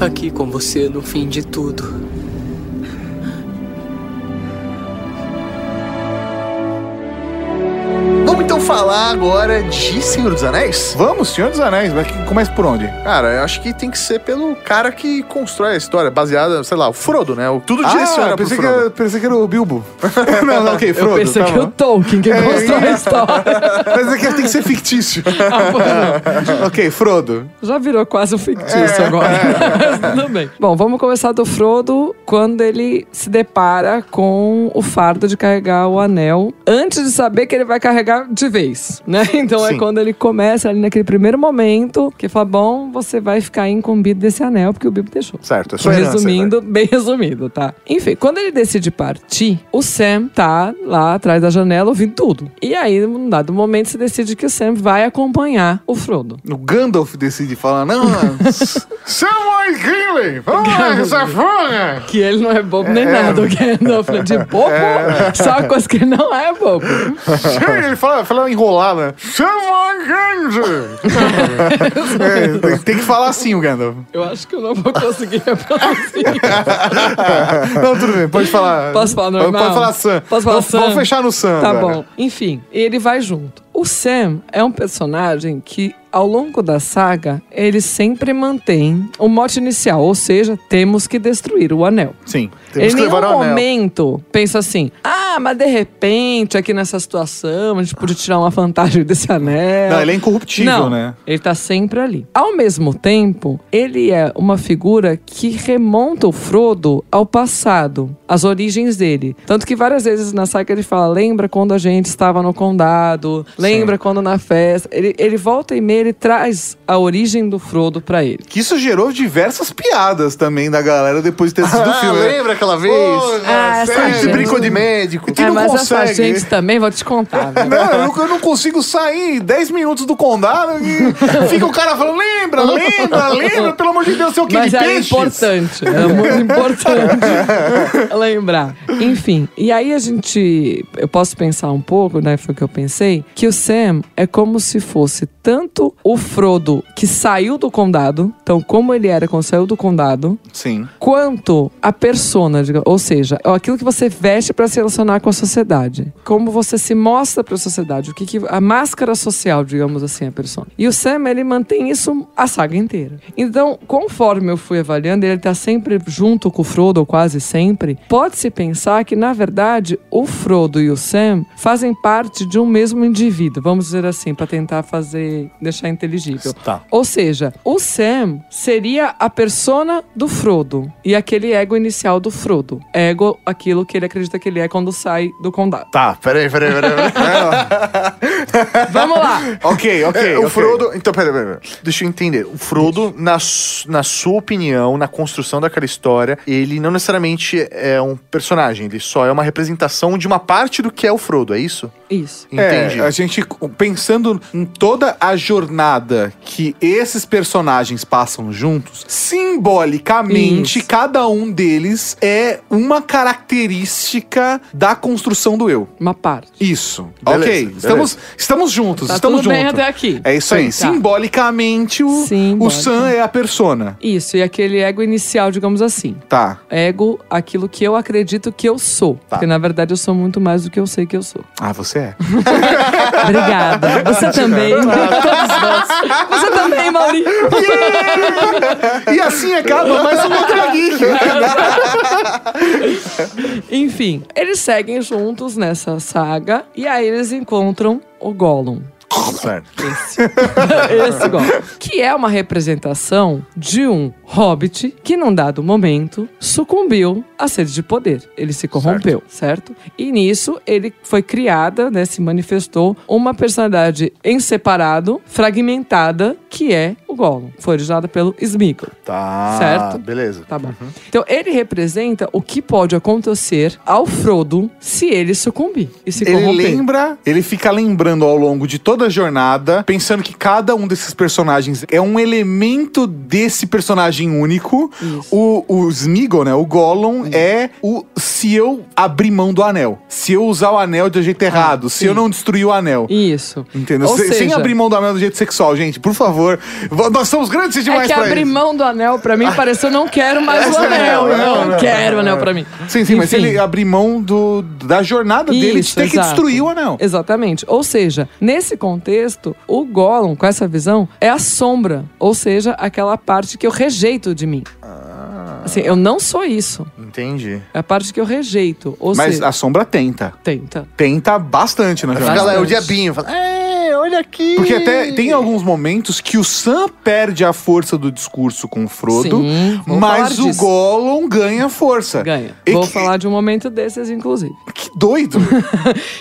Aqui com você no fim de tudo. Falar agora de Senhor dos Anéis? Vamos, Senhor dos Anéis. Mas que- começa por onde? Cara, eu acho que tem que ser pelo cara que constrói a história, baseada, sei lá, o Frodo, né? O, tudo direciona ah, pro pensei que, era, pensei que era o Bilbo. [laughs] não, não, ok, Eu Frodo. pensei tá que bom. o Tolkien que É, constrói a história. [laughs] Mas é que tem que ser fictício. [laughs] Ah, ok, Frodo. Já virou quase um fictício É. agora. Mas tudo bem. Bom, vamos começar do Frodo quando ele se depara com o fardo de carregar o anel antes de saber que ele vai carregar de vez, né? [laughs] Então é Sim. quando ele começa ali naquele primeiro momento que fala: bom, você vai ficar incumbido desse anel porque o Bilbo deixou. Certo, é sua herança, Resumindo, bem [laughs] resumido, tá? Enfim, quando ele decide partir, o Sam tá lá atrás da janela ouvindo tudo. E aí, num dado momento, se decide que o Sam vai acompanhar o Frodo. O Gandalf decide falar, não, [laughs] Samwise Gimli, vamos lá, essa! Que ele não é bobo nem nada, o Gandalf. né? De bobo, só uma coisa que ele não é bobo. ele fala, fala enrolada. Samwise Gimli! [laughs] É, tem, tem que falar assim o Gandalf. Eu acho que eu não vou conseguir [laughs] reproduzir. Não, tudo bem, pode falar. Posso falar normal? Pode falar Sam. Posso falar vamos, Sam? Vamos fechar no Sam Tá agora. bom. Enfim, ele vai junto. O Sam é um personagem que, ao longo da saga, ele sempre mantém o mote inicial, ou seja, temos que destruir o anel. Sim. Temos em nenhum o anel. momento pensa assim: ah, Ah, mas de repente, aqui nessa situação, a gente podia tirar uma vantagem desse anel. Não, ele é incorruptível, Não, né? Ele tá sempre ali. Ao mesmo tempo, ele é uma figura que remonta o Frodo ao passado, às origens dele. Tanto que várias vezes na saga ele fala: lembra quando a gente estava no condado? Lembra quando na festa? Ele, ele volta e meia, ele traz a origem do Frodo pra ele. Que isso gerou diversas piadas também da galera depois de ter assistido o Ah, filme. né? lembra aquela vez? Pô, Ah, sério? gente. Brincou de médico. Que Ah, não mas essa consegue. gente também, vou te contar. viu? Não, eu não- eu não consigo sair 10 minutos do condado e fica o cara falando, lembra, lembra, lembra, pelo amor de Deus, seu que Mas de era peixes. importante, era muito importante [laughs] lembrar. Enfim, e aí a gente, eu posso pensar um pouco, né, foi o que eu pensei, que o Sam é como se fosse tanto o Frodo que saiu do condado, então como ele era quando saiu do condado, Sim. quanto a persona, ou seja, aquilo que você veste para se relacionar com a sociedade. Como você se mostra para a sociedade, o que, que a máscara social, digamos assim, a persona. E o Sam, ele mantém isso a saga inteira. Então, conforme eu fui avaliando, ele tá sempre junto com o Frodo, ou quase sempre, pode-se pensar que, na verdade, o Frodo e o Sam fazem parte de um mesmo indivíduo, vamos dizer assim, para tentar fazer, deixar inteligível. Tá. Ou seja, o Sam seria a persona do Frodo e aquele ego inicial do Frodo. Ego, aquilo que ele acredita que ele é quando sai do condado. Tá, peraí, peraí, peraí. peraí. [laughs] Vamos lá! Ok, ok. É, o ok. Frodo. Então, peraí, peraí, peraí. Deixa eu entender. O Frodo, na, na sua opinião, na construção daquela história, ele não necessariamente é um personagem, ele só é uma representação de uma parte do que é o Frodo, é isso? Isso. Entendi. É, a gente, pensando em toda a jornada que esses personagens passam juntos, simbolicamente, Isso. cada um deles é uma característica da construção do eu. Uma parte. Isso. Beleza, ok. beleza. Estamos, estamos juntos, Tá estamos tudo bem juntos. até aqui. É isso aí. Sim, tá. Simbolicamente, o, o. Sam é a persona. Isso, e aquele ego inicial, digamos assim. Tá. Ego, aquilo que eu acredito que eu sou. Porque na verdade eu sou muito mais do que eu sei que eu sou. Ah, você é. [laughs] Obrigada. Você também. Você também, Mauri. e assim acaba mais um Ultra Geek. Enfim, eles seguem juntos nessa saga e aí eles encontram o Gollum. Certo. Esse [laughs] Gollum. Que é uma representação de um hobbit que, num dado momento, sucumbiu à sede de poder. Ele se corrompeu, certo? E nisso, ele foi criada, né, se manifestou uma personalidade em separado, fragmentada, que é o Gollum. Foi originada pelo Smeagol. Tá. Certo. Beleza. Tá bom. Então, ele representa o que pode acontecer ao Frodo se ele sucumbir e se Ele corromper. lembra, ele fica lembrando ao longo de toda a jornada, pensando que cada um desses personagens é um elemento desse personagem único. O, o Smeagol, né, o Gollum, é o se eu abrir mão do anel. Se eu usar o anel de jeito errado. se sim. eu não destruir o anel. Isso. Entendeu? Ou Se- Sem seja- abrir mão do anel do jeito sexual, gente, por favor. Nós somos grandes É demais que pra abrir isso. mão do anel, pra mim, pareceu não quero mais o Esse anel. anel, Não, não, quero o não, anel não. pra mim. Sim, sim, mas Enfim. ele abrir mão do, da jornada dele de Isso, ter que exato. destruir o anel. Exatamente. Ou seja, nesse contexto, o Gollum, com essa visão, é a sombra. Ou seja, aquela parte que eu rejeito de mim. Assim, eu não sou isso. Entendi. É a parte que eu rejeito. Ou Mas seja, a sombra tenta. tenta. Tenta bastante na jornada. Fica lá, é o diabinho. Fala, é, olha aqui. Porque até tem alguns momentos que o Sam perde a força do discurso com o Frodo, Sim, mas o disso. Gollum ganha força. Ganha. E Vou que- falar de um momento desses, inclusive. Que doido. [laughs]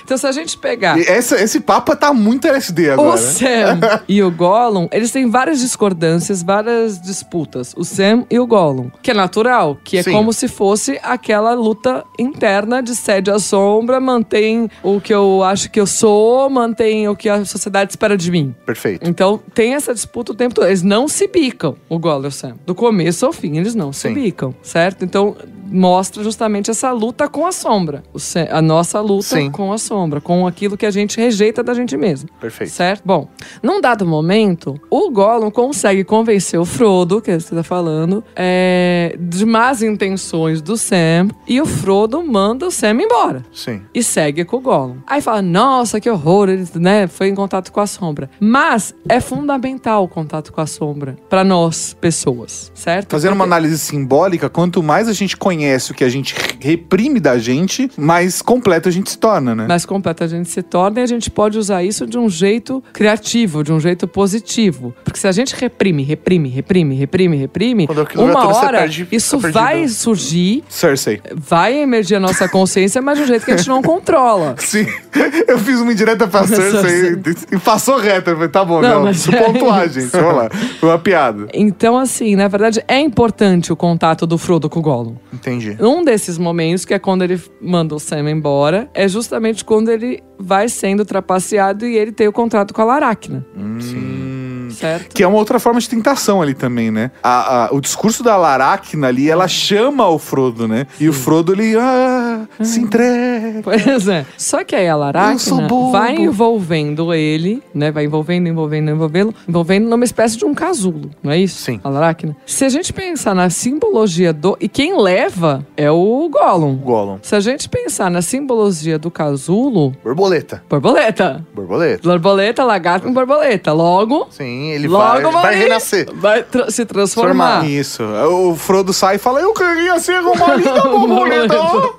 Então, se a gente pegar Essa, esse papo tá muito LSD o agora. Sam [laughs] e o Gollum, eles têm várias discordâncias, várias disputas. O Sam e o Gollum. Que é natural, que é Sim. como se fosse aquela luta interna de sede à sombra, mantém o que eu acho que eu sou, mantém o que a sociedade espera de mim. Perfeito. Então, tem essa disputa o tempo todo. Eles não se bicam, o Gollum e o Sam. Do começo ao fim, eles não se Sim. bicam, certo? Então, mostra justamente essa luta com a sombra. A nossa luta Sim. com a sombra, com aquilo que a gente rejeita da gente mesmo. Perfeito. Certo? Bom, num dado momento, o Gollum consegue convencer o Frodo, que você tá falando, é, de más intenções do Sam, e o Frodo manda o Sam embora. Sim. E segue com o Gollum. Aí fala, nossa, que horror, ele né, foi em contato com a sombra. Mas é fundamental o contato com a sombra para nós, pessoas, certo? Fazendo uma Porque- análise simbólica, quanto mais a gente conhece conhece, o que a gente reprime da gente, mais completo a gente se torna, né? mais completa a gente se torna e a gente pode usar isso de um jeito criativo, de um jeito positivo. Porque se a gente reprime, reprime, reprime, reprime, reprime, uma você hora perde- isso fica vai surgir, Cersei. vai emergir a nossa consciência, mas de um jeito que a gente não controla. [laughs] Sim. Eu fiz uma indireta pra Cersei e passou reta. Falei, tá bom, Não, não. eu é pontuar, isso. gente. Vamos lá. Foi uma piada. Então, assim, na verdade, é importante o contato do Frodo com o Gollum. Entendi. Um desses momentos, que é quando ele manda o Sam embora, é justamente quando ele vai sendo trapaceado e ele tem o contrato com a Laracna. Certo? Que é uma outra forma de tentação ali também, né? A- a- o discurso da Laracna ali, ela chama o Frodo, né? E o Frodo, ele ah, se entrega. Pois é. Só que aí a Laracna vai envolvendo ele, né? Vai envolvendo, envolvendo, envolvendo, envolvendo numa espécie de um casulo, não é isso? Sim. A Laracna. Se a gente pensar na simbologia do. E quem leva é o Gollum. Gollum. Se a gente pensar na simbologia do casulo, Borboleta. borboleta. Borboleta. Borboleta, lagarto com borboleta. Logo. Sim, ele logo vai, vai Maurício, renascer. Vai tra- se transformar. Isso. O Frodo sai e fala: Eu queria ser uma linda borboleta.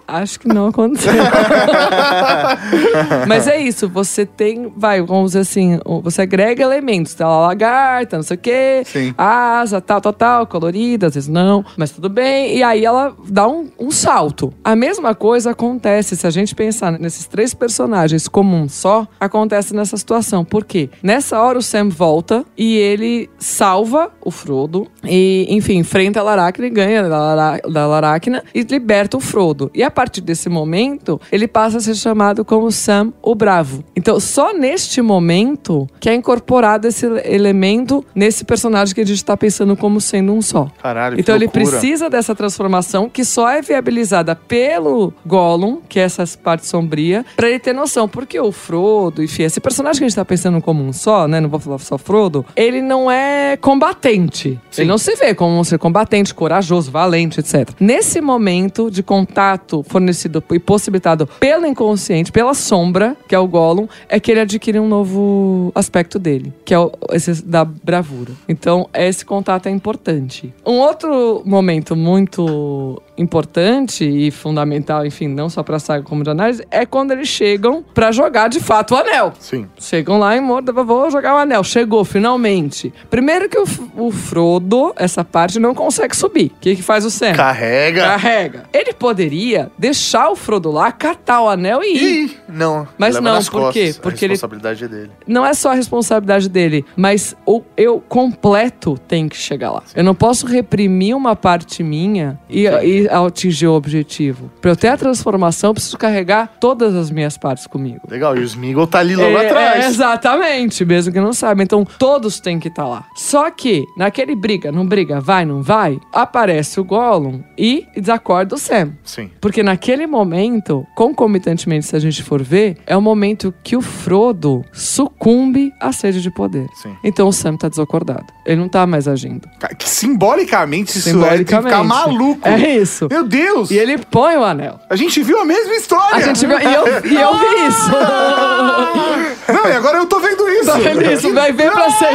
Acho que não aconteceu. [laughs] Mas é isso, você tem, vai, vamos dizer assim, você agrega elementos, tá lá lagarta, não sei o quê, Sim. asa, tal, tal, tal, colorida, às vezes não, mas tudo bem. E aí ela dá um, um salto. A mesma coisa acontece, se a gente pensar nesses três personagens como um só, acontece nessa situação. Por quê? Nessa hora o Sam volta e ele salva o Frodo e, enfim, enfrenta a Laracna e ganha da, Lara- da Laracna e liberta o Frodo. E a partir desse momento, ele passa a ser chamado como Sam o Bravo. Então, só neste momento que é incorporado esse elemento nesse personagem que a gente está pensando como sendo um só. Caralho, que Então ele precisa dessa transformação que só é viabilizada pelo Gollum, que é essa parte sombria, pra ele ter noção. Porque o Frodo, enfim, esse personagem que a gente tá pensando como um só, né? Não vou falar só Frodo, ele não é combatente. Ele não se vê como um ser combatente, corajoso, valente, etc. Nesse momento de contato fornecido e possibilitado pelo inconsciente, pela sombra, que é o Gollum, é que ele adquire um novo aspecto dele, que é o, esse da bravura. Então, esse contato é importante. Um outro momento muito importante e fundamental, enfim, não só pra saga como de análise, é quando eles chegam pra jogar de fato o anel. Sim. Chegam lá e morda, vou jogar o anel. Chegou, finalmente. Primeiro que o, o Frodo, essa parte, não consegue subir. O que, que faz o Sam? Carrega. Carrega. Ele poderia deixar o Frodo lá, catar o anel e ir. Ih, não. Mas leva não, por quê? Porque a ele- responsabilidade é dele. Não é só a responsabilidade dele, mas o eu completo tem que chegar lá. Eu não posso reprimir uma parte minha e, e atingir o objetivo. Pra eu ter a transformação, eu preciso carregar todas as minhas partes comigo. Legal, e o Smeagol tá ali logo É, atrás. é, exatamente, mesmo que não saiba. Então, todos têm que estar lá. Só que, naquele briga, não briga, vai, não vai, aparece o Gollum e desacorda o Sam. Sim. Porque naquele momento, concomitantemente, se a gente for ver, é o momento que o Frodo sucumbe à sede de poder. Sim. Então o Sam tá desacordado. Ele não tá mais agindo. Que Simbolicamente, isso é Simbolicamente. ficar maluco. É isso. Meu Deus! E ele põe o anel. A gente viu a mesma história! A gente viu, e, eu, e eu vi isso. [laughs] Não, e agora eu tô vendo isso! Tá vendo isso? Vai ver pra sempre.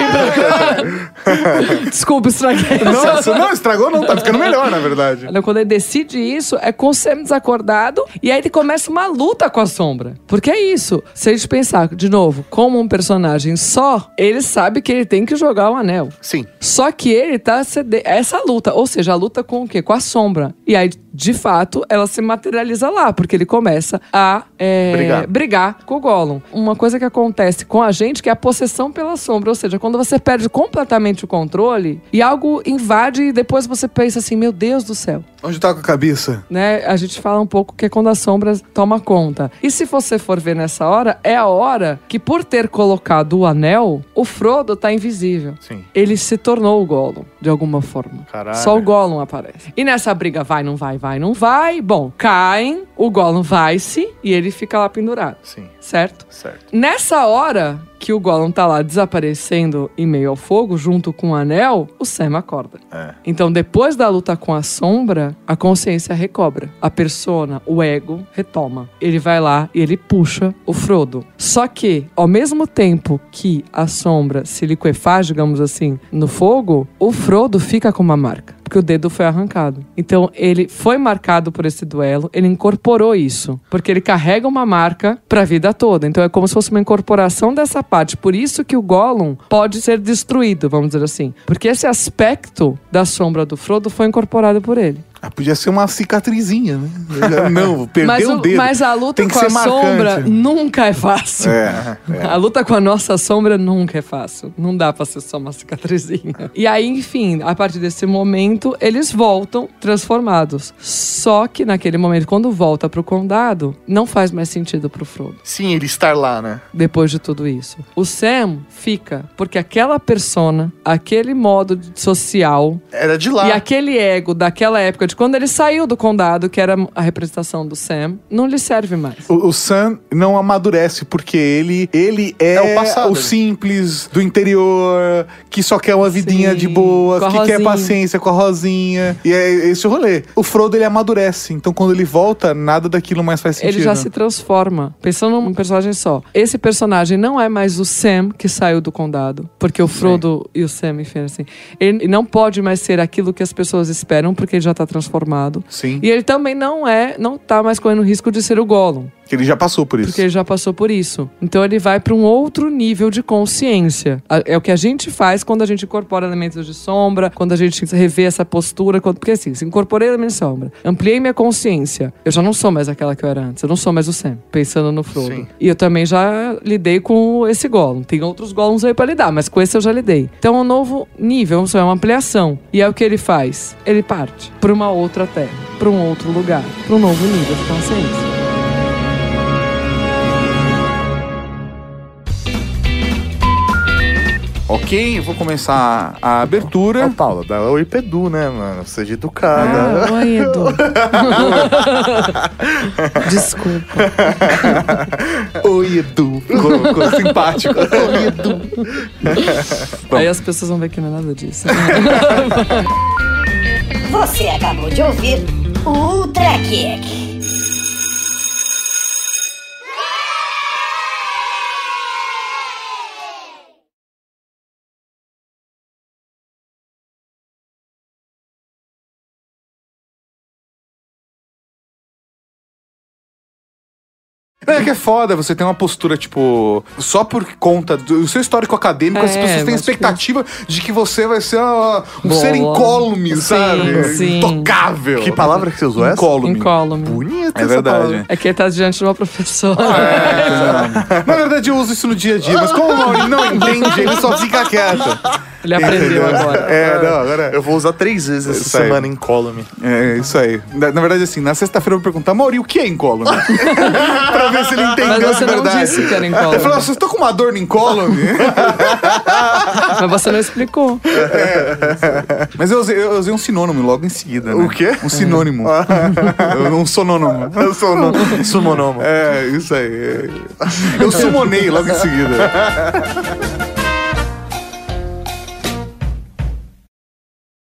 [laughs] Desculpa, estraguei. Nossa, não, estragou não, tá ficando melhor, na verdade. Quando ele decide isso, é com o Sam desacordado e aí ele começa uma luta com a sombra. Porque é isso. Se a gente pensar, de novo, como um personagem só, ele sabe que ele tem que jogar o anel. Sim. Só que ele tá cede... essa luta, ou seja, a luta com o quê? Com a sombra. E aí, de fato, ela se materializa lá, porque ele começa a é, Brigar. brigar com o Gollum. Uma coisa que acontece com a gente que é a possessão pela sombra, ou seja, quando você perde completamente o controle e algo invade e depois você pensa assim, meu Deus do céu. Onde tá com a cabeça? Né? A gente fala um pouco que é quando a sombra toma conta. E se você for ver nessa hora, é a hora que por ter colocado o anel, o Frodo tá invisível. Sim. Ele se tornou o Gollum, de alguma forma. Caralho. Só o Gollum aparece. E nessa briga vai, não vai, vai, não vai. Bom, caem, o Gollum vai-se e ele fica lá pendurado. Sim. Certo? Certo. Nessa hora que o Gollum tá lá desaparecendo em meio ao fogo, junto com o anel, o Sam acorda. É. Então, depois da luta com a sombra, a consciência recobra. A persona, o ego, retoma. Ele vai lá e ele puxa o Frodo. Só que, ao mesmo tempo que a sombra se liquefaz, digamos assim, no fogo, o Frodo fica com uma marca. Porque o dedo foi arrancado. Então, ele foi marcado por esse duelo, ele incorporou isso. Porque ele carrega uma marca pra vida toda. Então, é como se fosse uma incorporação dessa parte. Por isso que o Gollum pode ser destruído, vamos dizer assim. Porque esse aspecto da sombra do Frodo foi incorporado por ele. Ah, podia ser uma cicatrizinha, né? [laughs] Não, perdeu mas, o o- dedo. mas a luta Tem que com ser a marcante. sombra nunca é fácil. É, [laughs] é. A luta com a nossa sombra nunca é fácil. Não dá pra ser só uma cicatrizinha. E aí, enfim, a partir desse momento, eles voltam transformados. Só que naquele momento, quando volta pro condado, não faz mais sentido pro Frodo. Sim, ele estar lá, né? Depois de tudo isso. O Sam fica, porque aquela persona, aquele modo social Era de lá. e aquele ego daquela época, quando ele saiu do condado, que era a representação do Sam, não lhe serve mais. O, o Sam não amadurece porque ele, ele é, É o passado, o né? simples do interior, que só quer uma vidinha Sim, de boa, que quer Rosinha. paciência com a Rosinha. E é esse o rolê. O Frodo ele amadurece, então quando ele volta, nada daquilo mais faz sentido. Ele já se transforma. Pensando num personagem só. Esse personagem não é mais o Sam que saiu do condado. Porque o Frodo e o Sam, enfim, assim. Ele não pode mais ser aquilo que as pessoas esperam, porque ele já tá transformado. Sim. E ele também não é, não tá mais correndo risco de ser o Gollum. Que ele já passou por isso. Porque ele já passou por isso. Então ele vai para um outro nível de consciência. É o que a gente faz quando a gente incorpora elementos de sombra, quando a gente revê essa postura. quando- Porque assim, se incorporei elementos de sombra, ampliei minha consciência, eu já não sou mais aquela que eu era antes. Eu não sou mais o Sam, pensando no Frodo. Sim. E eu também já lidei com esse Gollum. Tem outros Gollums aí pra lidar, mas com esse eu já lidei. Então é um novo nível, é uma ampliação. E é o que ele faz. Ele parte para uma outra terra, para um outro lugar, para um novo nível de consciência. Ok, eu vou começar a abertura. Ô, Paula, dá oi Pedu, né, mano? Seja educada. Ah, oi, Edu. [laughs] Desculpa. [laughs] Oi, Edu. Ficou, ficou simpático. [laughs] Oi, Edu. Aí as pessoas vão ver que não é nada disso. Você acabou de ouvir o Ultra Kick. É que é foda, você tem uma postura, tipo, só por conta do seu histórico acadêmico, as É, pessoas têm a acho que- expectativa de que você vai ser uma- um Boa. ser incólume, Sim, sabe? sim. Intocável. Que palavra que você usou essa? Incólume. Incólume. Bonita É essa verdade. palavra. É que ele tá diante de uma professora. É. Na verdade, eu uso isso no dia a dia, mas como o Maurinho não entende, ele só fica quieto. Ele aprendeu Entendeu? agora. É, não, agora. Eu vou usar três vezes essa Isso aí. semana incólume. É, isso aí. Na, na verdade, assim, na sexta-feira eu vou perguntar, Maurinho, o que é incólume? [laughs] pra ver se ele entendeu Mas você não verdade. disse que era incólume. Ele falou, vocês estão com uma dor no incólume? [laughs] Mas você não explicou. Mas eu usei, eu usei um sinônimo logo em seguida, né? O quê? Um sinônimo. [laughs] um sonônimo. Eu sou no sumonomo. É, isso aí. Eu sumonei logo em seguida. [laughs]